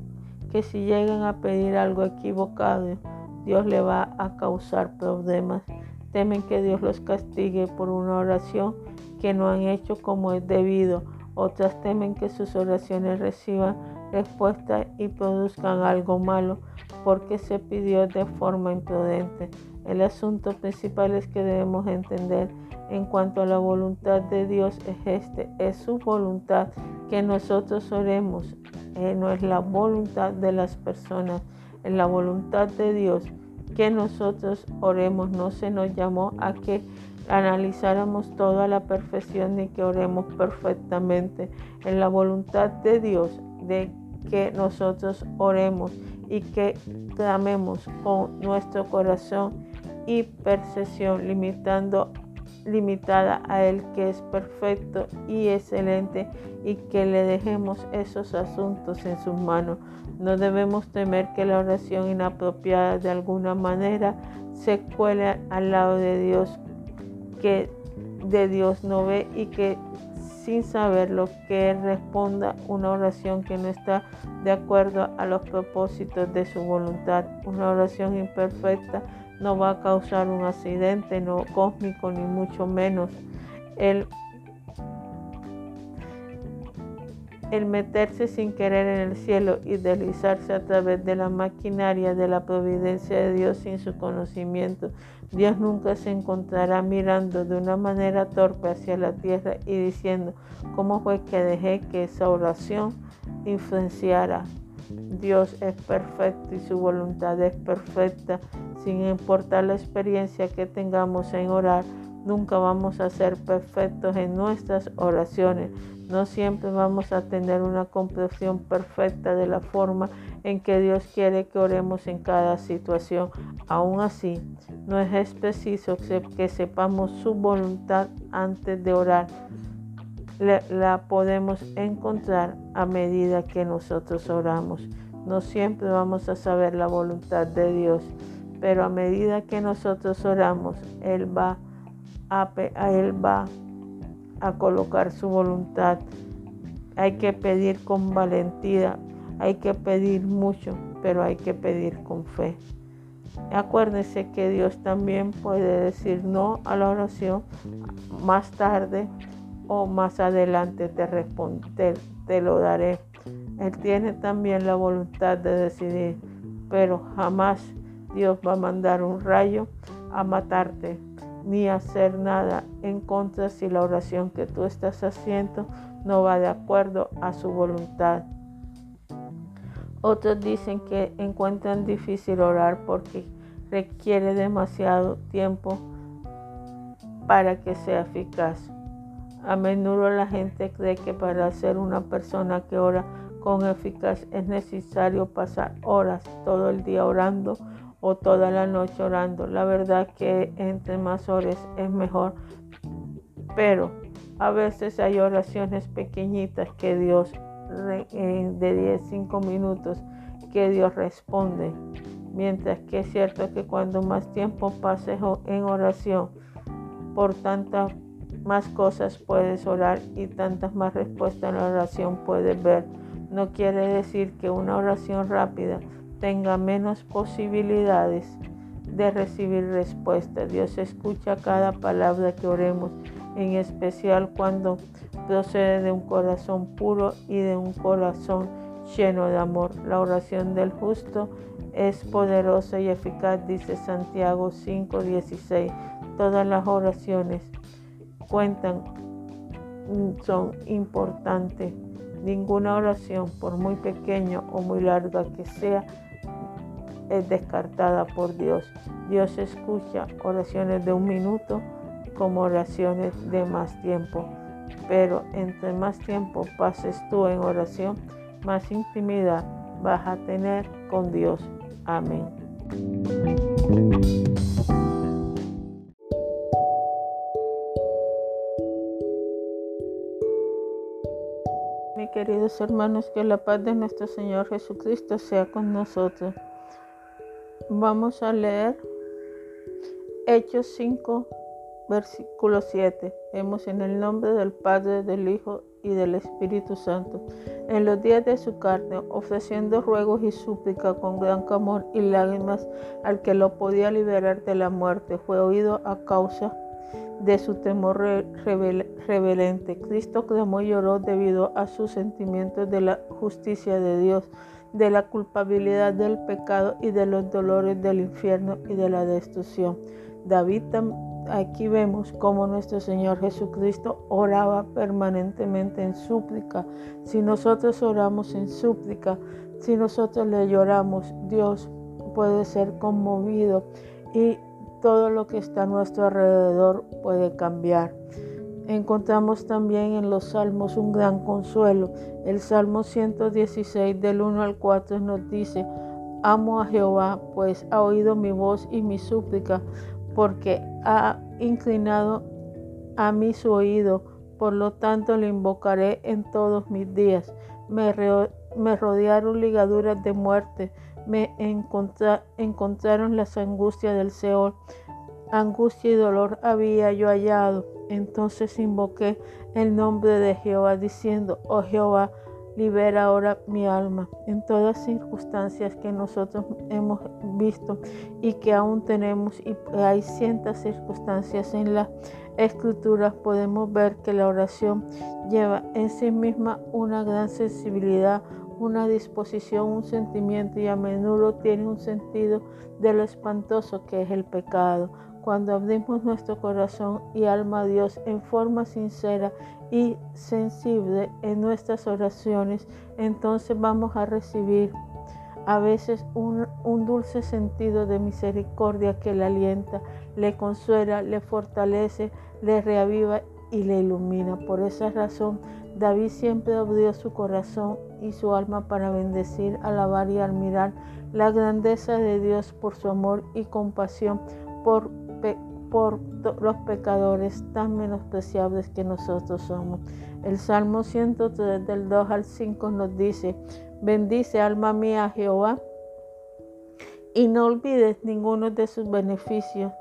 [SPEAKER 1] que si llegan a pedir algo equivocado, Dios le va a causar problemas. Temen que Dios los castigue por una oración que no han hecho como es debido. Otras temen que sus oraciones reciban respuesta y produzcan algo malo porque se pidió de forma imprudente. El asunto principal es que debemos entender en cuanto a la voluntad de Dios es este, es su voluntad que nosotros oremos, eh, no es la voluntad de las personas, es la voluntad de Dios que nosotros oremos. No se nos llamó a que analizáramos toda la perfección ni que oremos perfectamente. En la voluntad de Dios de que nosotros oremos y que clamemos con nuestro corazón y percepción, limitando limitada a Él que es perfecto y excelente y que le dejemos esos asuntos en sus manos. No debemos temer que la oración inapropiada de alguna manera se cuele al lado de Dios, que de Dios no ve y que sin saberlo que Él responda una oración que no está de acuerdo a los propósitos de su voluntad, una oración imperfecta no va a causar un accidente no cósmico ni mucho menos. El, el meterse sin querer en el cielo y deslizarse a través de la maquinaria de la providencia de Dios sin su conocimiento. Dios nunca se encontrará mirando de una manera torpe hacia la tierra y diciendo, ¿cómo fue que dejé que esa oración influenciara Dios es perfecto y su voluntad es perfecta. Sin importar la experiencia que tengamos en orar, nunca vamos a ser perfectos en nuestras oraciones. No siempre vamos a tener una comprensión perfecta de la forma en que Dios quiere que oremos en cada situación. Aún así, no es preciso que sepamos su voluntad antes de orar la podemos encontrar a medida que nosotros oramos. No siempre vamos a saber la voluntad de Dios, pero a medida que nosotros oramos, Él va a, Él va a colocar su voluntad. Hay que pedir con valentía, hay que pedir mucho, pero hay que pedir con fe. Acuérdense que Dios también puede decir no a la oración más tarde o más adelante te, responde, te lo daré. Él tiene también la voluntad de decidir, pero jamás Dios va a mandar un rayo a matarte ni hacer nada en contra si la oración que tú estás haciendo no va de acuerdo a su voluntad. Otros dicen que encuentran difícil orar porque requiere demasiado tiempo para que sea eficaz. A menudo la gente cree que para ser una persona que ora con eficaz es necesario pasar horas todo el día orando o toda la noche orando. La verdad que entre más horas es mejor, pero a veces hay oraciones pequeñitas que Dios, eh, de 10, 5 minutos, que Dios responde. Mientras que es cierto que cuando más tiempo pases en oración, por tantas más cosas puedes orar y tantas más respuestas en la oración puedes ver. No quiere decir que una oración rápida tenga menos posibilidades de recibir respuesta. Dios escucha cada palabra que oremos, en especial cuando procede de un corazón puro y de un corazón lleno de amor. La oración del justo es poderosa y eficaz, dice Santiago 5:16. Todas las oraciones cuentan, son importantes. Ninguna oración, por muy pequeña o muy larga que sea, es descartada por Dios. Dios escucha oraciones de un minuto como oraciones de más tiempo. Pero entre más tiempo pases tú en oración, más intimidad vas a tener con Dios. Amén. Mis queridos hermanos, que la paz de nuestro Señor Jesucristo sea con nosotros. Vamos a leer Hechos 5, versículo 7. Vemos en el nombre del Padre, del Hijo y del Espíritu Santo. En los días de su carne, ofreciendo ruegos y súplica con gran clamor y lágrimas al que lo podía liberar de la muerte, fue oído a causa de su temor rebelente. Cristo clamó y lloró debido a sus sentimientos de la justicia de Dios de la culpabilidad del pecado y de los dolores del infierno y de la destrucción. David aquí vemos cómo nuestro Señor Jesucristo oraba permanentemente en súplica. Si nosotros oramos en súplica, si nosotros le lloramos, Dios puede ser conmovido y todo lo que está a nuestro alrededor puede cambiar. Encontramos también en los salmos un gran consuelo. El Salmo 116 del 1 al 4 nos dice, amo a Jehová, pues ha oído mi voz y mi súplica, porque ha inclinado a mí su oído, por lo tanto le invocaré en todos mis días. Me, rodearon ligaduras de muerte, me encontraron las angustias del Seol. Angustia y dolor había yo hallado entonces invoqué el nombre de Jehová diciendo, oh Jehová, libera ahora mi alma. En todas circunstancias que nosotros hemos visto y que aún tenemos, y hay cientas circunstancias en las escrituras, podemos ver que la oración lleva en sí misma una gran sensibilidad, una disposición, un sentimiento y a menudo tiene un sentido de lo espantoso que es el pecado cuando abrimos nuestro corazón y alma a Dios en forma sincera y sensible en nuestras oraciones, entonces vamos a recibir a veces un, dulce sentido de misericordia que le alienta, le consuela, le fortalece, le reaviva y le ilumina. Por esa razón, David siempre abrió su corazón y su alma para bendecir, alabar y admirar la grandeza de Dios por su amor y compasión por por los pecadores tan menospreciables que nosotros somos. El Salmo 103 del 2 al 5 nos dice, bendice alma mía Jehová y no olvides ninguno de sus beneficios.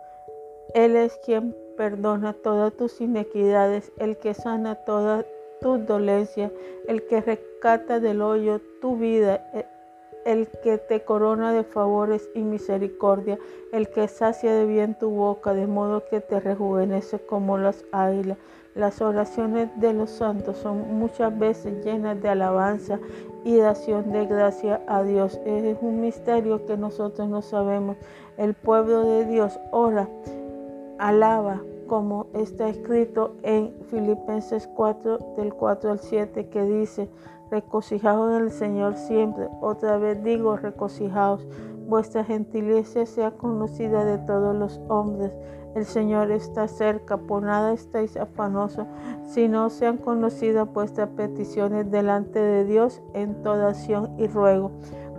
[SPEAKER 1] Él es quien perdona todas tus inequidades, el que sana todas tus dolencias, el que rescata del hoyo tu vida, el que te corona de favores y misericordia, el que sacia de bien tu boca, de modo que te rejuvenece como las águilas. Las oraciones de los santos son muchas veces llenas de alabanza y de acción de gracia a Dios. Es un misterio que nosotros no sabemos. El pueblo de Dios ora, alaba, como está escrito en Filipenses 4 del 4 al 7 que dice, regocijaos en el Señor siempre. Otra vez digo, regocijaos. Vuestra gentileza sea conocida de todos los hombres. El Señor está cerca, por nada estáis afanosos, no sean conocidas vuestras peticiones delante de Dios en toda acción y ruego,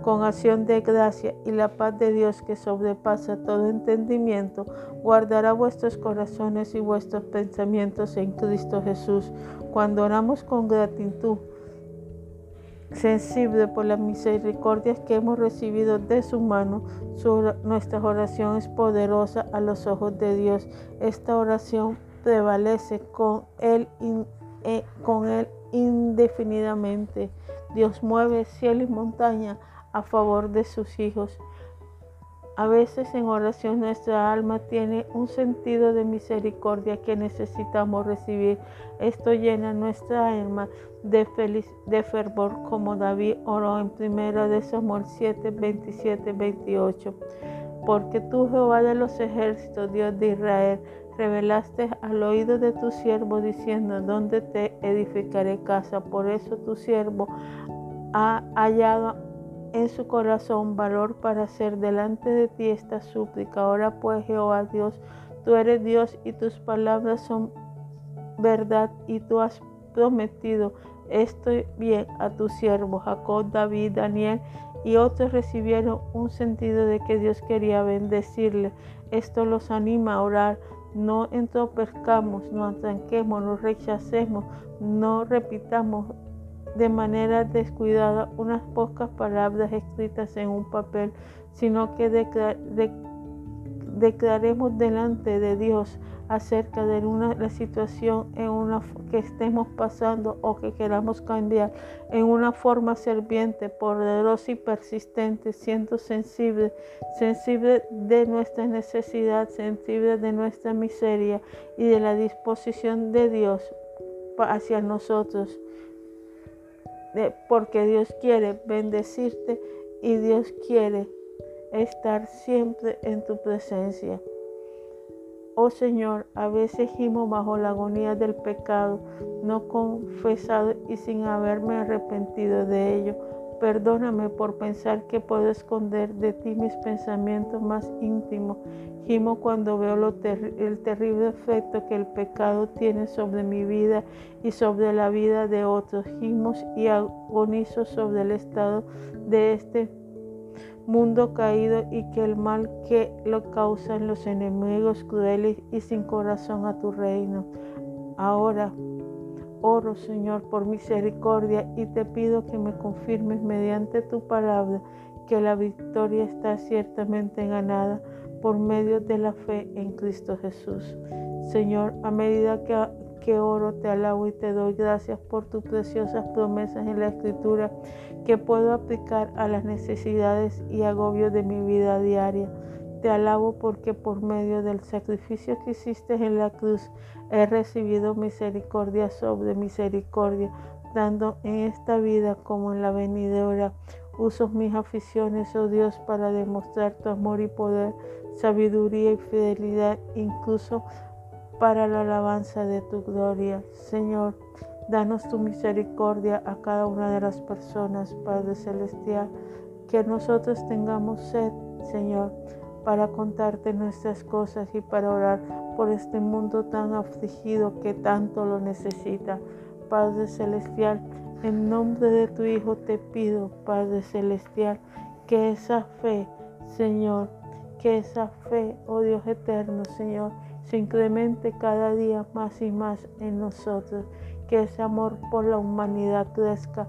[SPEAKER 1] con acción de gracia y la paz de Dios que sobrepasa todo entendimiento, guardará vuestros corazones y vuestros pensamientos en Cristo Jesús. Cuando oramos con gratitud, sensible por las misericordias que hemos recibido de su mano, nuestra oración es poderosa a los ojos de Dios. Esta oración prevalece con él, eh, con él indefinidamente. Dios mueve cielo y montaña a favor de sus hijos. A veces en oración nuestra alma tiene un sentido de misericordia que necesitamos recibir. Esto llena nuestra alma de, feliz, de fervor como David oró en primera de Samuel 7, 27, 28. Porque tú, Jehová de los ejércitos, Dios de Israel, revelaste al oído de tu siervo diciendo, ¿dónde te edificaré casa? Por eso tu siervo ha hallado en su corazón valor para hacer delante de ti esta súplica. Ahora pues, Jehová Dios, tú eres Dios y tus palabras son verdad y tú has prometido esto bien a tu siervo Jacob, David, Daniel y otros recibieron un sentido de que Dios quería bendecirle. Esto los anima a orar. No entropercamos, no atranquemos, no rechacemos, no repitamos de manera descuidada unas pocas palabras escritas en un papel, sino que declaremos delante de Dios acerca de una la situación en una que estemos pasando o que queramos cambiar en una forma serviente, poderosa y persistente, siendo sensible, sensible de nuestra necesidad, sensible de nuestra miseria y de la disposición de Dios hacia nosotros porque Dios quiere bendecirte y Dios quiere estar siempre en tu presencia. Oh Señor, a veces gimo bajo la agonía del pecado, no confesado y sin haberme arrepentido de ello. Perdóname por pensar que puedo esconder de ti mis pensamientos más íntimos Gimo cuando veo el terrible efecto que el pecado tiene sobre mi vida y sobre la vida de otros. Gimos y agonizo sobre el estado de este mundo caído y que el mal que lo causan los enemigos crueles y sin corazón a tu reino. Ahora oro, Señor, por misericordia y te pido que me confirmes mediante tu palabra que la victoria está ciertamente ganada por medio de la fe en Cristo Jesús. Señor, a medida que, que oro, te alabo y te doy gracias por tus preciosas promesas en la Escritura que puedo aplicar a las necesidades y agobios de mi vida diaria. Te alabo porque por medio del sacrificio que hiciste en la cruz he recibido misericordia sobre misericordia, dando en esta vida como en la venidera. Uso mis aficiones, oh Dios, para demostrar tu amor y poder sabiduría y fidelidad, incluso para la alabanza de tu gloria. Señor, danos tu misericordia a cada una de las personas, Padre Celestial, que nosotros tengamos sed, Señor, para contarte nuestras cosas y para orar por este mundo tan afligido que tanto lo necesita. Padre Celestial, en nombre de tu Hijo te pido, Padre Celestial, que esa fe, Señor, que esa fe, oh Dios eterno, Señor, se incremente cada día más y más en nosotros. Que ese amor por la humanidad crezca.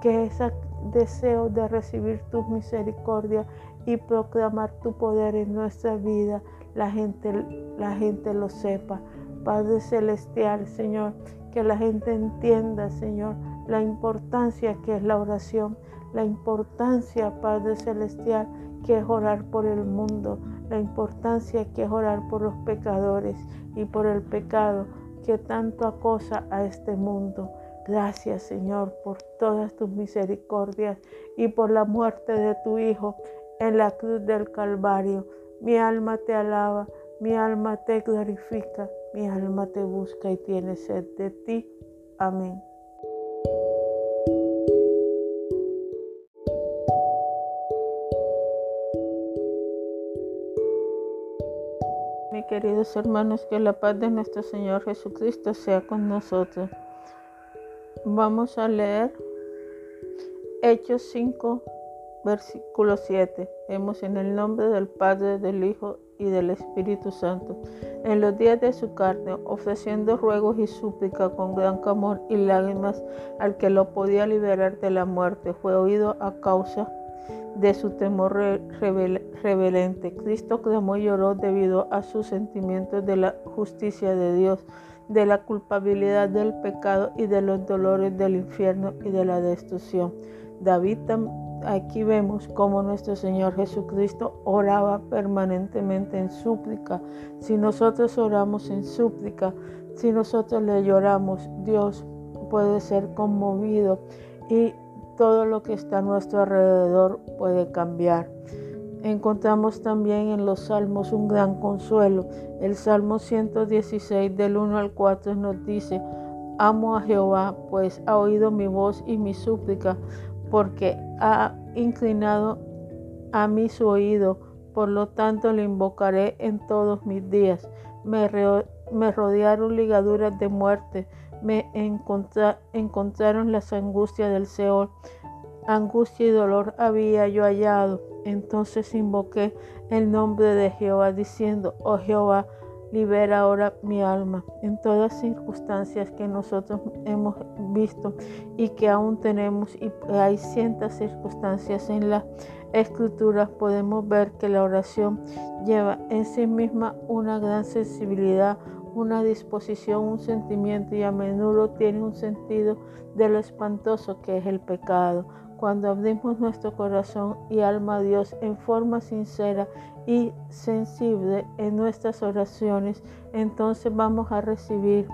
[SPEAKER 1] Que ese deseo de recibir tu misericordia y proclamar tu poder en nuestra vida la gente, la gente lo sepa. Padre Celestial, Señor, que la gente entienda, Señor, la importancia que es la oración, la importancia, Padre Celestial, que es orar por el mundo, la importancia que es orar por los pecadores y por el pecado que tanto acosa a este mundo. Gracias Señor por todas tus misericordias y por la muerte de tu Hijo en la cruz del Calvario. Mi alma te alaba, mi alma te glorifica, mi alma te busca y tiene sed de ti. Amén. Mi queridos hermanos, que la paz de nuestro Señor Jesucristo sea con nosotros. Vamos a leer Hechos 5, versículo 7. Hemos en el nombre del Padre, del Hijo y del Espíritu Santo. En los días de su carne, ofreciendo ruegos y súplica con gran clamor y lágrimas al que lo podía liberar de la muerte, fue oído a causa de su temor reverente. Cristo clamó y lloró debido a sus sentimientos de la justicia de Dios, de la culpabilidad del pecado y de los dolores del infierno y de la destrucción. David aquí vemos cómo nuestro Señor Jesucristo oraba permanentemente en súplica. Si nosotros oramos en súplica, si nosotros le lloramos, Dios puede ser conmovido y todo lo que está a nuestro alrededor puede cambiar. Encontramos también en los salmos un gran consuelo. El Salmo 116 del 1 al 4 nos dice, amo a Jehová, pues ha oído mi voz y mi súplica, porque ha inclinado a mí su oído, por lo tanto le invocaré en todos mis días. Me, rodearon ligaduras de muerte, me encontraron las angustias del Seol. Angustia y dolor había yo hallado. Entonces invoqué el nombre de Jehová diciendo, oh Jehová, libera ahora mi alma en todas circunstancias que nosotros hemos visto y que aún tenemos y hay cientas circunstancias en la escritura podemos ver que la oración lleva en sí misma una gran sensibilidad una disposición, un sentimiento y a menudo tiene un sentido de lo espantoso que es el pecado. Cuando abrimos nuestro corazón y alma a Dios en forma sincera y sensible en nuestras oraciones, entonces vamos a recibir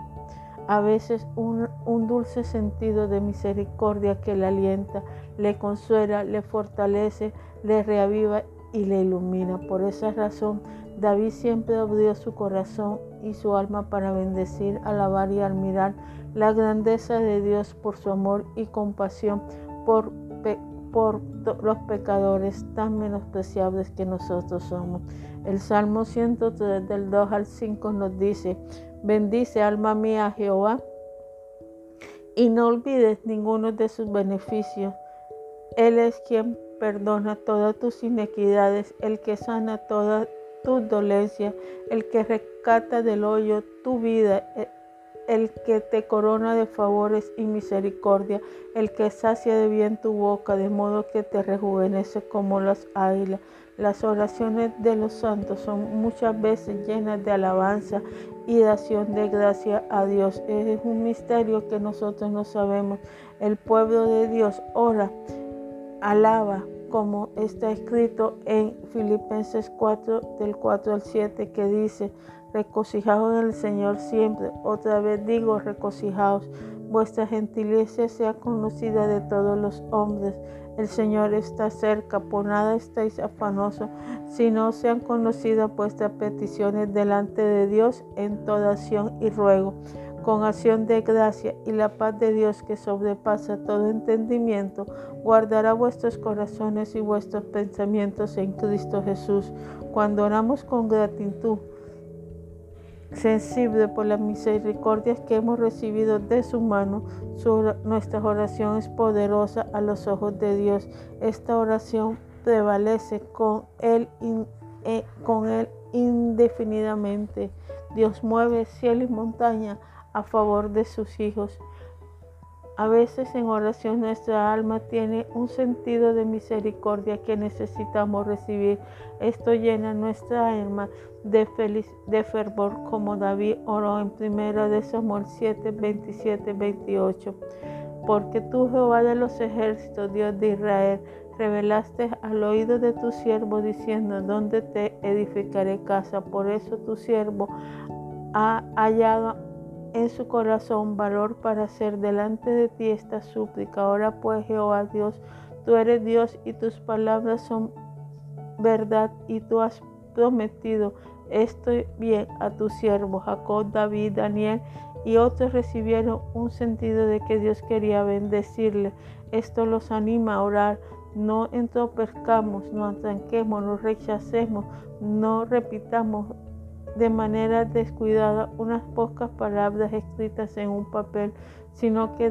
[SPEAKER 1] a veces un, un, dulce sentido de misericordia que le alienta, le consuela, le fortalece, le reaviva y le ilumina. Por esa razón, David siempre abrió su corazón y su alma para bendecir, alabar y admirar la grandeza de Dios por su amor y compasión por, por los pecadores tan menospreciables que nosotros somos. El Salmo 103 del 2 al 5 nos dice, bendice alma mía Jehová y no olvides ninguno de sus beneficios. Él es quien perdona todas tus inequidades, el que sana todas tus dolencias, el que rescata del hoyo tu vida, e, el que te corona de favores y misericordia, el que sacia de bien tu boca, de modo que te rejuvenece como las águilas. Las oraciones de los santos son muchas veces llenas de alabanza y de acción de gracia a Dios. Es un misterio que nosotros no sabemos. El pueblo de Dios ora, alaba, como está escrito en Filipenses 4 del 4 al 7 que dice, regocijaos en el Señor siempre. Otra vez digo, regocijaos. Vuestra gentileza sea conocida de todos los hombres. El Señor está cerca, por nada estáis afanosos, sino sean conocidas vuestras peticiones delante de Dios en toda acción y ruego con acción de gracia y la paz de Dios que sobrepasa todo entendimiento, guardará vuestros corazones y vuestros pensamientos en Cristo Jesús. Cuando oramos con gratitud, sensible por las misericordias que hemos recibido de su mano, nuestra oración es poderosa a los ojos de Dios. Esta oración prevalece con él, eh, con él indefinidamente. Dios mueve cielo y montaña a favor de sus hijos. A veces en oración nuestra alma tiene un sentido de misericordia que necesitamos recibir. Esto llena nuestra alma de, feliz, de fervor como David oró en 1 de Samuel 7, 27, 28. Porque tú, Jehová de los ejércitos, Dios de Israel, revelaste al oído de tu siervo diciendo, ¿dónde te edificaré casa? Por eso tu siervo ha hallado en su corazón valor para hacer delante de ti esta súplica. Ahora pues, Jehová Dios, tú eres Dios y tus palabras son verdad y tú has prometido esto bien a tu siervo Jacob, David, Daniel y otros recibieron un sentido de que Dios quería bendecirle. Esto los anima a orar. No entropezcamos, no atranquemos, no rechacemos, no repitamos de manera descuidada unas pocas palabras escritas en un papel, sino que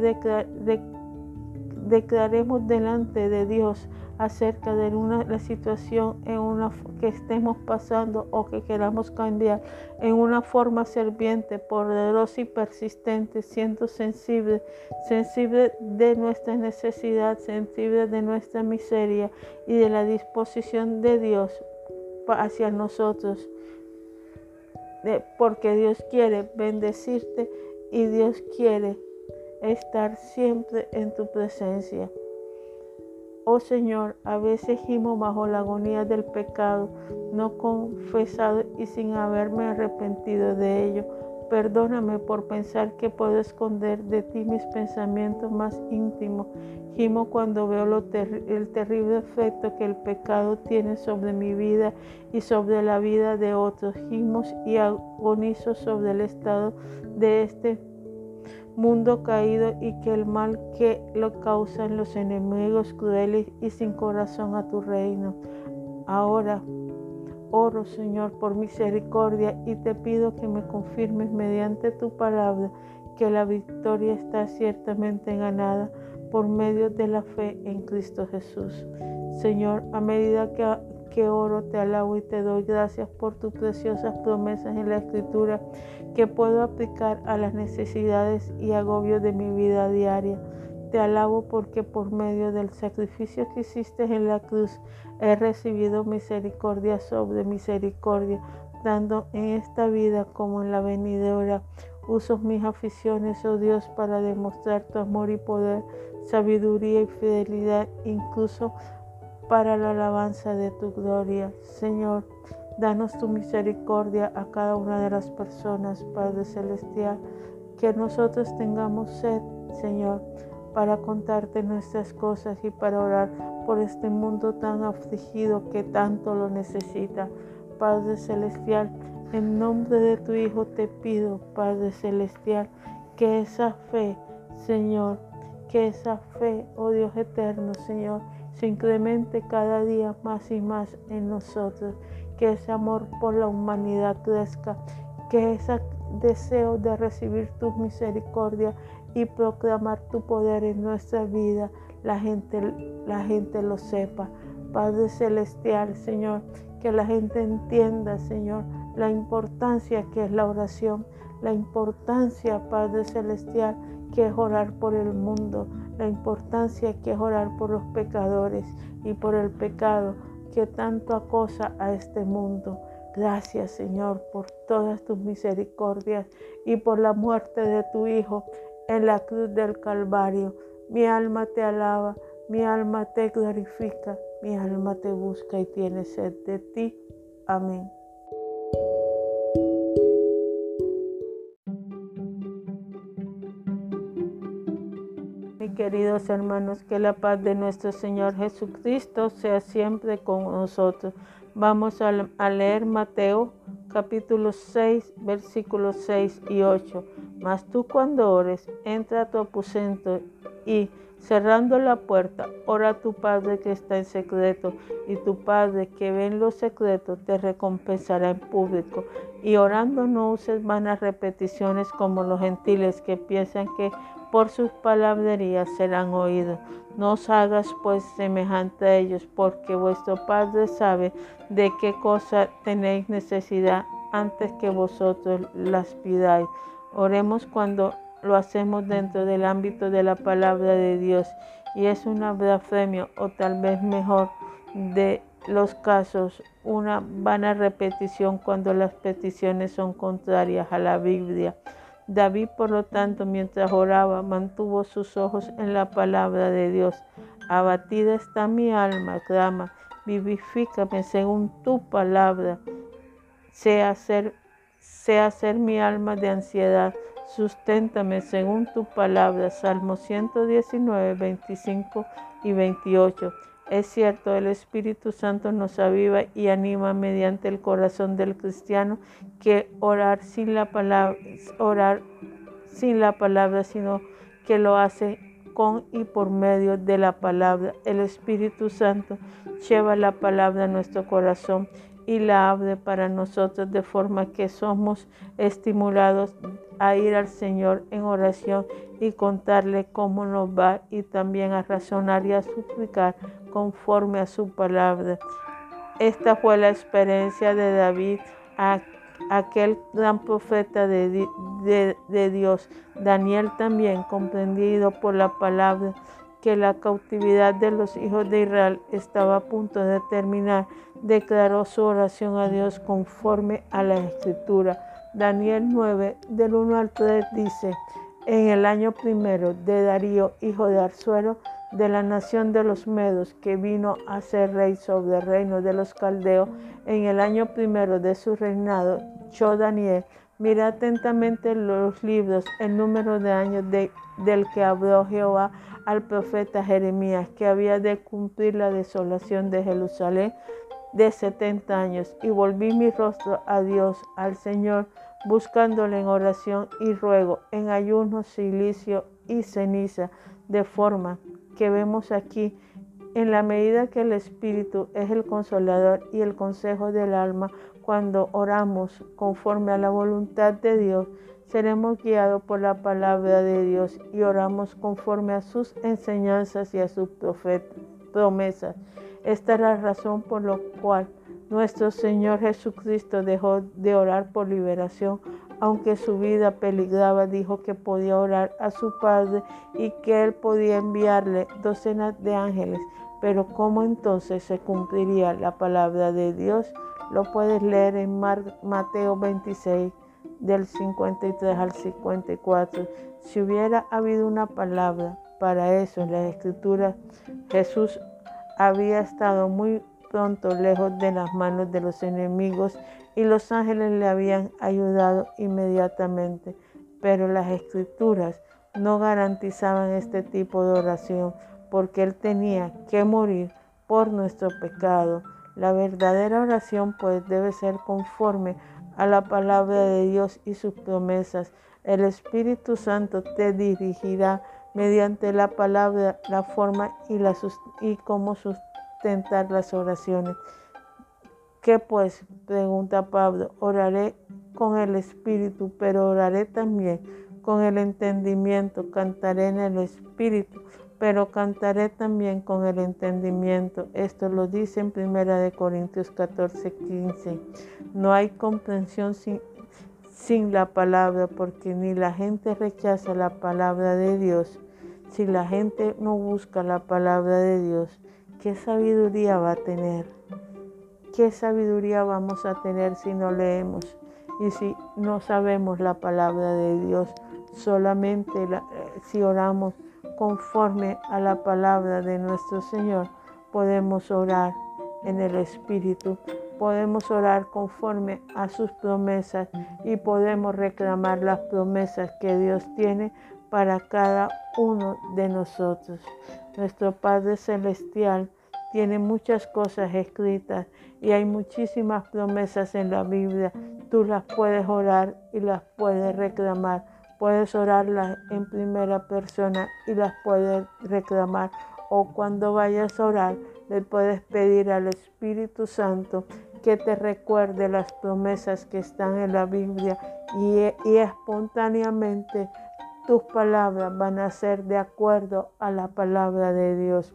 [SPEAKER 1] declaremos delante de Dios acerca de una la situación en una que estemos pasando o que queramos cambiar en una forma serviente, poderosa y persistente, siendo sensible, sensible de nuestra necesidad, sensible de nuestra miseria y de la disposición de Dios hacia nosotros porque Dios quiere bendecirte y Dios quiere estar siempre en tu presencia. Oh Señor, a veces gimo bajo la agonía del pecado, no confesado y sin haberme arrepentido de ello. Perdóname por pensar que puedo esconder de ti mis pensamientos más íntimos Gimo cuando veo el terrible efecto que el pecado tiene sobre mi vida y sobre la vida de otros. Gimo y agonizo sobre el estado de este mundo caído y que el mal que lo causan los enemigos crueles y sin corazón a tu reino. Ahora oro, Señor, por misericordia y te pido que me confirmes mediante tu palabra que la victoria está ciertamente ganada por medio de la fe en Cristo Jesús. Señor, a medida que, oro, te alabo y te doy gracias por tus preciosas promesas en la Escritura que puedo aplicar a las necesidades y agobios de mi vida diaria. Te alabo porque por medio del sacrificio que hiciste en la cruz he recibido misericordia sobre misericordia, dando en esta vida como en la venidera. Uso mis aficiones, oh Dios, para demostrar tu amor y poder sabiduría y fidelidad, incluso para la alabanza de tu gloria. Señor, danos tu misericordia a cada una de las personas, Padre Celestial, que nosotros tengamos sed, Señor, para contarte nuestras cosas y para orar por este mundo tan afligido que tanto lo necesita. Padre Celestial, en nombre de tu Hijo te pido, Padre Celestial, que esa fe, Señor, que esa fe, oh Dios eterno, Señor, se incremente cada día más y más en nosotros. Que ese amor por la humanidad crezca. Que ese deseo de recibir tu misericordia y proclamar tu poder en nuestra vida, la gente, la gente lo sepa. Padre Celestial, Señor, que la gente entienda, Señor, la importancia que es la oración, la importancia, Padre Celestial, que es orar por el mundo, la importancia que es orar por los pecadores y por el pecado que tanto acosa a este mundo. Gracias Señor por todas tus misericordias y por la muerte de tu Hijo en la cruz del Calvario. Mi alma te alaba, mi alma te glorifica, mi alma te busca y tiene sed de ti. Amén. queridos hermanos, que la paz de nuestro Señor Jesucristo sea siempre con nosotros. Vamos a, leer Mateo capítulo 6, versículos 6 y 8. Mas tú cuando ores, entra a tu aposento y cerrando la puerta, ora a tu Padre que está en secreto, y tu Padre que ve en lo secreto te recompensará en público. Y orando no uses vanas repeticiones como los gentiles que piensan que por sus palabrerías serán oídos. No os hagas pues semejante a ellos, porque vuestro Padre sabe de qué cosa tenéis necesidad antes que vosotros las pidáis. Oremos cuando lo hacemos dentro del ámbito de la palabra de Dios y es una blasfemia o tal vez mejor de los casos una vana repetición cuando las peticiones son contrarias a la Biblia. David, por lo tanto, mientras oraba, mantuvo sus ojos en la palabra de Dios. Abatida está mi alma, clama, vivifícame según tu palabra. Sea hacer mi alma de ansiedad, susténtame según tu palabra. Salmo 119, 25 y 28. Es cierto, el Espíritu Santo nos aviva y anima mediante el corazón del cristiano que orar sin la palabra, orar sin la palabra, sino que lo hace con y por medio de la palabra. El Espíritu Santo lleva la palabra a nuestro corazón y la abre para nosotros de forma que somos estimulados a ir al Señor en oración y contarle cómo nos va y también a razonar y a suplicar conforme a su palabra. Esta fue la experiencia de David, aquel gran profeta de, de Dios. Daniel también, comprendido por la palabra, que la cautividad de los hijos de Israel estaba a punto de terminar, declaró su oración a Dios conforme a la escritura. Daniel 9, del 1 al 3 dice, en el año primero de Darío, hijo de Arzuero, de la nación de los Medos, que vino a ser rey sobre el reino de los Caldeos, en el año primero de su reinado, yo, Daniel, miré atentamente los libros, el número de años del que habló Jehová al profeta Jeremías, que había de cumplir la desolación de Jerusalén de setenta años, y volví mi rostro a Dios, al Señor, buscándole en oración y ruego, en ayuno, silicio y ceniza, de forma que vemos aquí, en la medida que el Espíritu es el consolador y el consejo del alma, cuando oramos conforme a la voluntad de Dios, seremos guiados por la palabra de Dios y oramos conforme a sus enseñanzas y a sus promesas. Esta es la razón por la cual nuestro Señor Jesucristo dejó de orar por liberación aunque su vida peligraba, dijo que podía orar a su Padre y que él podía enviarle docenas de ángeles. Pero ¿cómo entonces se cumpliría la palabra de Dios? Lo puedes leer en Mateo 26, del 53 al 54. Si hubiera habido una palabra para eso en las escrituras, Jesús había estado muy pronto lejos de las manos de los enemigos y los ángeles le habían ayudado inmediatamente. Pero las escrituras no garantizaban este tipo de oración porque él tenía que morir por nuestro pecado. La verdadera oración pues debe ser conforme a la palabra de Dios y sus promesas. El Espíritu Santo te dirigirá mediante la palabra, la forma y, la, y cómo sustentar las oraciones. ¿Qué pues? Pregunta Pablo. Oraré con el Espíritu, pero oraré también con el entendimiento. Cantaré en el Espíritu, pero cantaré también con el entendimiento. Esto lo dice en 1 Corintios 14, 15. No hay comprensión sin, la palabra, porque ni la gente rechaza la palabra de Dios. Si la gente no busca la palabra de Dios, ¿qué sabiduría va a tener? ¿Qué sabiduría vamos a tener si no leemos y si no sabemos la palabra de Dios? Solamente eh, si oramos conforme a la palabra de nuestro Señor, podemos orar en el Espíritu, podemos orar conforme a sus promesas y podemos reclamar las promesas que Dios tiene para cada uno de nosotros. Nuestro Padre Celestial tiene muchas cosas escritas y hay muchísimas promesas en la Biblia. Tú las puedes orar y las puedes reclamar. Puedes orarlas en primera persona y las puedes reclamar. O cuando vayas a orar, le puedes pedir al Espíritu Santo que te recuerde las promesas que están en la Biblia y, y espontáneamente tus palabras van a ser de acuerdo a la palabra de Dios.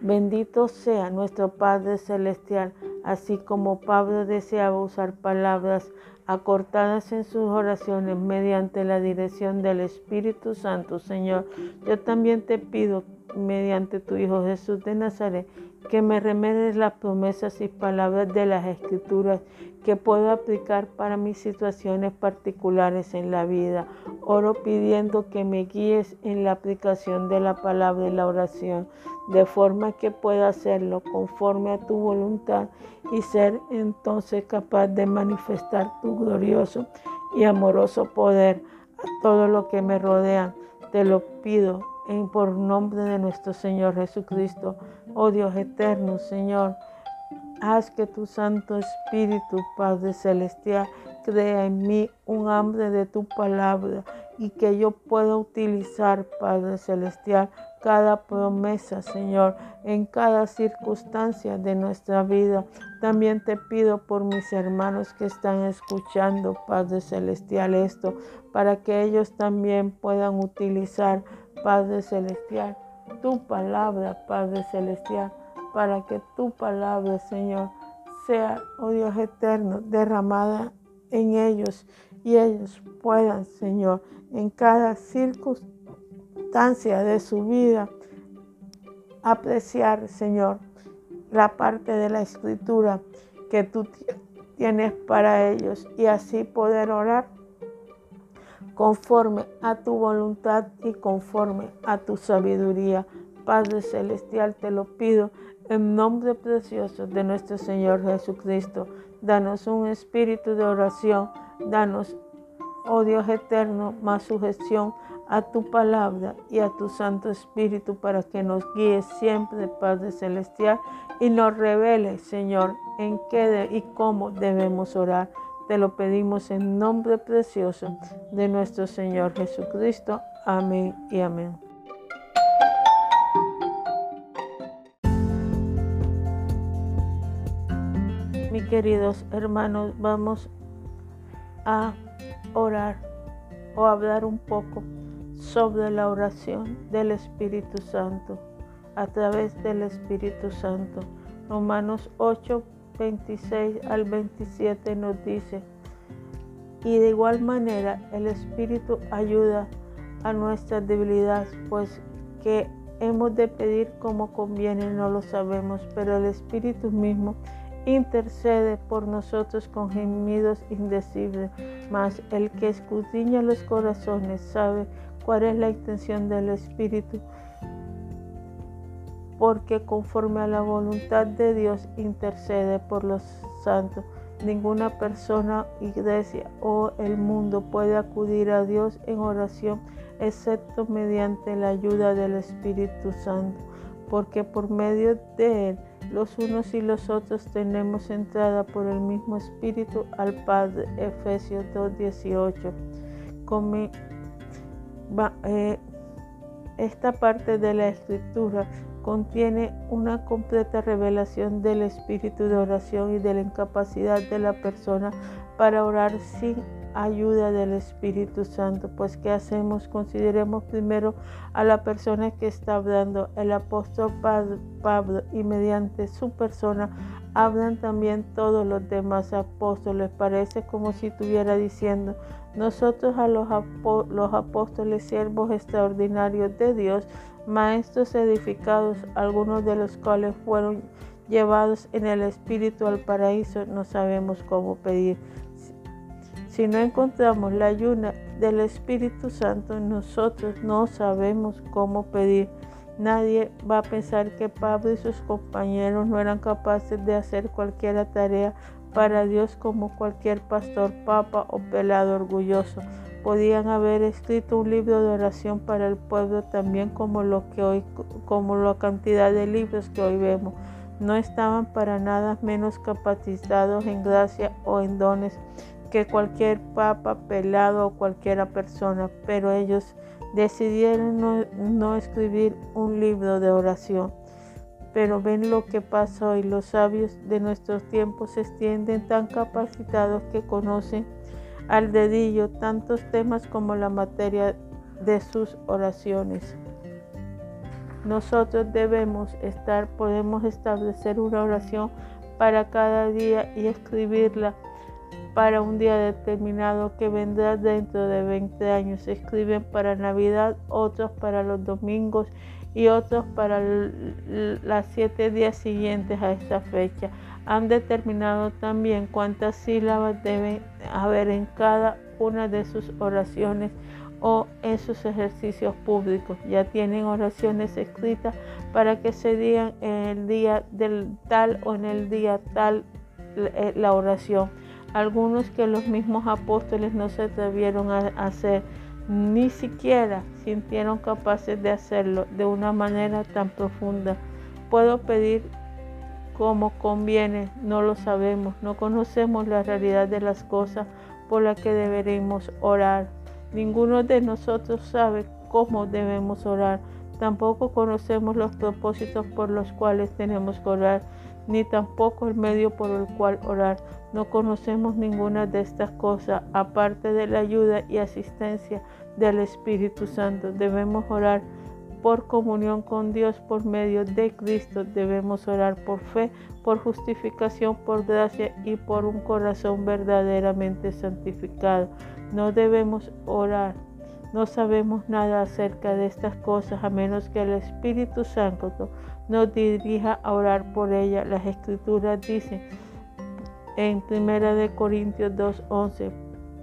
[SPEAKER 1] Bendito sea nuestro Padre Celestial, así como Pablo deseaba usar palabras acortadas en sus oraciones mediante la dirección del Espíritu Santo, Señor. Yo también te pido, mediante tu Hijo Jesús de Nazaret, que me remedes las promesas y palabras de las Escrituras que puedo aplicar para mis situaciones particulares en la vida. Oro pidiendo que me guíes en la aplicación de la palabra y la oración, de forma que pueda hacerlo conforme a tu voluntad y ser entonces capaz de manifestar tu glorioso y amoroso poder a todo lo que me rodea. Te lo pido en por nombre de nuestro Señor Jesucristo. Oh Dios eterno, Señor, haz que tu Santo Espíritu, Padre Celestial, crea en mí un hambre de tu palabra y que yo pueda utilizar, Padre Celestial, cada promesa, Señor, en cada circunstancia de nuestra vida. También te pido por mis hermanos que están escuchando, Padre Celestial, esto, para que ellos también puedan utilizar, Padre Celestial, tu palabra, Padre Celestial, para que tu palabra, Señor, sea, oh Dios eterno, derramada en ellos y ellos puedan, Señor, en cada circunstancia de su vida, apreciar, Señor, la parte de la escritura que tú tienes para ellos y así poder orar conforme a tu voluntad y conforme a tu sabiduría. Padre Celestial, te lo pido en nombre precioso de nuestro Señor Jesucristo. Danos un espíritu de oración, danos, oh Dios eterno, más sujeción a tu palabra y a tu Santo Espíritu para que nos guíe siempre, Padre Celestial, y nos revele, Señor, en qué y cómo debemos orar. Te lo pedimos en nombre precioso de nuestro Señor Jesucristo. Amén y amén. Mis queridos hermanos, vamos a orar o hablar un poco sobre la oración del Espíritu Santo a través del Espíritu Santo. Romanos 8, 26 al 27 nos dice, y de igual manera el Espíritu ayuda a nuestras debilidades, pues que hemos de pedir como conviene no lo sabemos, pero el Espíritu mismo intercede por nosotros con gemidos indecibles, mas el que escudriña los corazones sabe cuál es la intención del Espíritu porque conforme a la voluntad de Dios intercede por los santos. Ninguna persona, iglesia o el mundo puede acudir a Dios en oración excepto mediante la ayuda del Espíritu Santo, porque por medio de Él los unos y los otros tenemos entrada por el mismo Espíritu al Padre. Efesios 2.18. Eh, esta parte de la escritura contiene una completa revelación del espíritu de oración y de la incapacidad de la persona para orar sin ayuda del Espíritu Santo. Pues ¿qué hacemos? Consideremos primero a la persona que está hablando, el apóstol Pablo, y mediante su persona hablan también todos los demás apóstoles. Parece como si estuviera diciendo, nosotros a los, los apóstoles, siervos extraordinarios de Dios, maestros edificados, algunos de los cuales fueron llevados en el Espíritu al paraíso, no sabemos cómo pedir. Si no encontramos la ayuda del Espíritu Santo, nosotros no sabemos cómo pedir. Nadie va a pensar que Pablo y sus compañeros no eran capaces de hacer cualquier tarea para Dios como cualquier pastor, papa o pelado orgulloso. Podían haber escrito un libro de oración para el pueblo también como lo que hoy como la cantidad de libros que hoy vemos. No estaban para nada menos capacitados en gracia o en dones que cualquier papa pelado o cualquiera persona pero ellos decidieron no, no escribir un libro de oración pero ven lo que pasa hoy los sabios de nuestros tiempos se extienden tan capacitados que conocen al dedillo tantos temas como la materia de sus oraciones. Nosotros debemos estar, podemos establecer una oración para cada día y escribirla para un día determinado que vendrá dentro de 20 años. Se escriben para Navidad, otros para los domingos y otros para las siete días siguientes a esa fecha. Han determinado también cuántas sílabas deben haber en cada una de sus oraciones o en sus ejercicios públicos. Ya tienen oraciones escritas para que se digan en el día del tal o en el día tal eh, la oración. Algunos que los mismos apóstoles no se atrevieron a hacer, ni siquiera sintieron capaces de hacerlo de una manera tan profunda. Puedo pedir como conviene, no lo sabemos, no conocemos la realidad de las cosas por las que deberemos orar. Ninguno de nosotros sabe cómo debemos orar. Tampoco conocemos los propósitos por los cuales tenemos que orar, ni tampoco el medio por el cual orar. No conocemos ninguna de estas cosas, aparte de la ayuda y asistencia del Espíritu Santo. Debemos orar por comunión con Dios por medio de Cristo. Debemos orar por fe, por justificación, por gracia y por un corazón verdaderamente santificado. No debemos orar. No sabemos nada acerca de estas cosas a menos que el Espíritu Santo nos dirija a orar por ellas. Las escrituras dicen en 1 Corintios 2:11,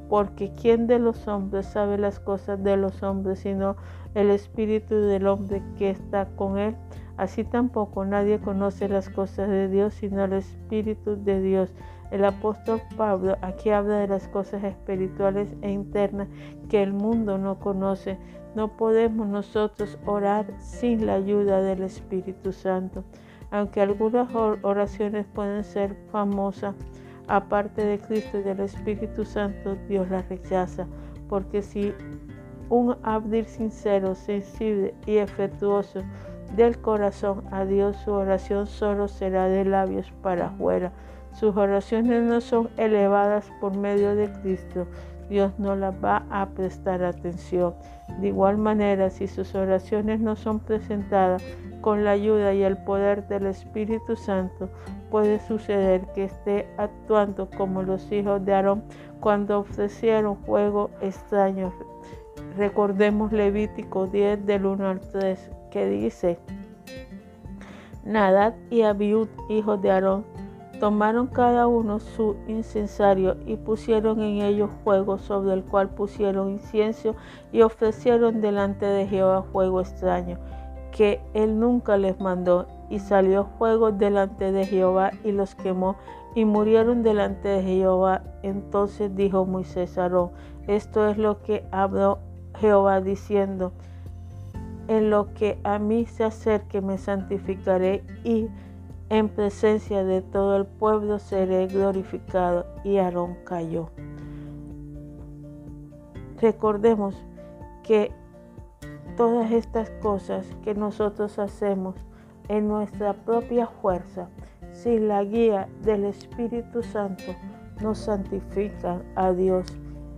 [SPEAKER 1] porque ¿quién de los hombres sabe las cosas de los hombres sino el Espíritu del hombre que está con él? Así tampoco nadie conoce las cosas de Dios sino el Espíritu de Dios. El apóstol Pablo aquí habla de las cosas espirituales e internas que el mundo no conoce. No podemos nosotros orar sin la ayuda del Espíritu Santo. Aunque algunas oraciones pueden ser famosas, aparte de Cristo y del Espíritu Santo, Dios las rechaza. Porque si un abdir sincero, sensible y efectuoso del corazón a Dios, su oración solo será de labios para afuera sus oraciones no son elevadas por medio de Cristo. Dios no las va a prestar atención. De igual manera, si sus oraciones no son presentadas con la ayuda y el poder del Espíritu Santo, puede suceder que esté actuando como los hijos de Aarón cuando ofrecieron fuego extraño. Recordemos Levítico 10 del 1 al 3 que dice, Nadad y Abiud, hijos de Aarón, Tomaron cada uno su incensario y pusieron en ellos fuego sobre el cual pusieron incienso y ofrecieron delante de Jehová fuego extraño, que él nunca les mandó. Y salió fuego delante de Jehová y los quemó y murieron delante de Jehová. Entonces dijo Moisés a esto es lo que habló Jehová diciendo, en lo que a mí se acerque me santificaré y en presencia de todo el pueblo seré glorificado. Y Aarón cayó. Recordemos que todas estas cosas que nosotros hacemos en nuestra propia fuerza, sin la guía del Espíritu Santo, nos santifican a Dios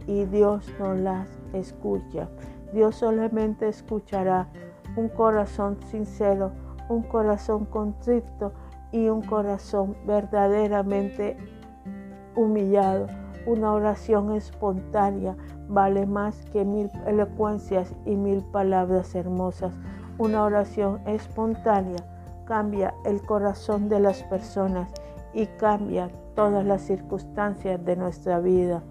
[SPEAKER 1] y Dios nos las escucha. Dios solamente escuchará un corazón sincero, un corazón contrito y un corazón verdaderamente humillado. Una oración espontánea vale más que mil elocuencias y mil palabras hermosas. Una oración espontánea cambia el corazón de las personas y cambia todas las circunstancias de nuestra vida.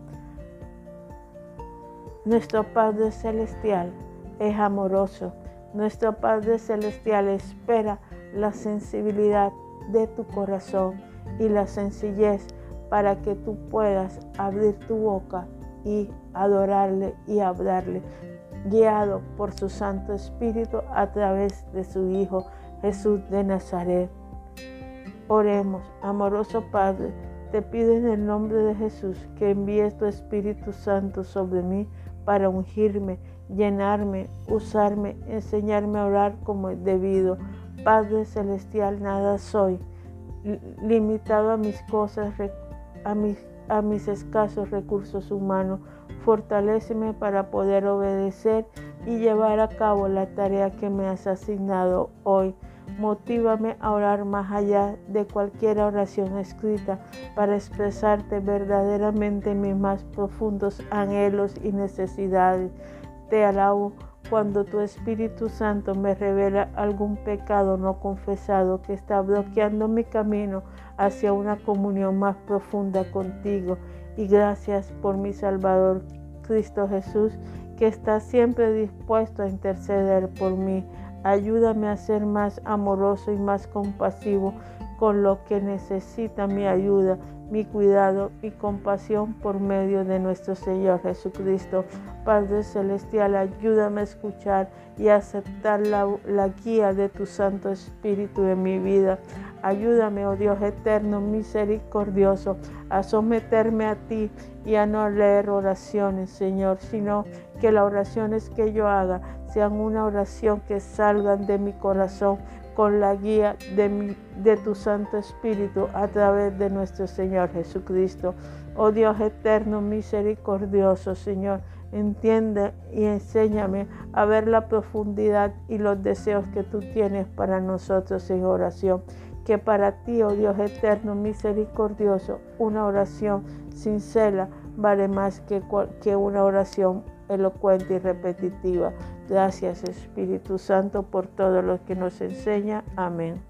[SPEAKER 1] Nuestro Padre Celestial es amoroso. Nuestro Padre Celestial espera la sensibilidad de tu corazón y la sencillez para que tú puedas abrir tu boca y adorarle y hablarle, guiado por su Santo Espíritu a través de su Hijo Jesús de Nazaret. Oremos, amoroso Padre, te pido en el nombre de Jesús que envíes tu Espíritu Santo sobre mí para ungirme, llenarme, usarme, enseñarme a orar como es debido Padre Celestial, nada soy, limitado a mis cosas, a mis, escasos recursos humanos. Fortaléceme para poder obedecer y llevar a cabo la tarea que me has asignado hoy. Motívame a orar más allá de cualquier oración escrita para expresarte verdaderamente mis más profundos anhelos y necesidades. Te alabo cuando tu Espíritu Santo me revela algún pecado no confesado que está bloqueando mi camino hacia una comunión más profunda contigo. Y gracias por mi Salvador Cristo Jesús, que está siempre dispuesto a interceder por mí. Ayúdame a ser más amoroso y más compasivo con lo que necesita mi ayuda, mi cuidado y compasión por medio de nuestro Señor Jesucristo. Padre Celestial, ayúdame a escuchar y aceptar la, la, guía de tu Santo Espíritu en mi vida. Ayúdame, oh Dios eterno, misericordioso, a someterme a ti y a no leer oraciones, Señor, sino que las oraciones que yo haga sean una oración que salgan de mi corazón con la guía de, de tu Santo Espíritu a través de nuestro Señor Jesucristo. Oh Dios eterno, misericordioso, Señor, entiende y enséñame a ver la profundidad y los deseos que tú tienes para nosotros en oración. Que para ti, oh Dios eterno, misericordioso, una oración sincera vale más que, que una oración elocuente y repetitiva. Gracias Espíritu Santo por todo lo que nos enseña. Amén.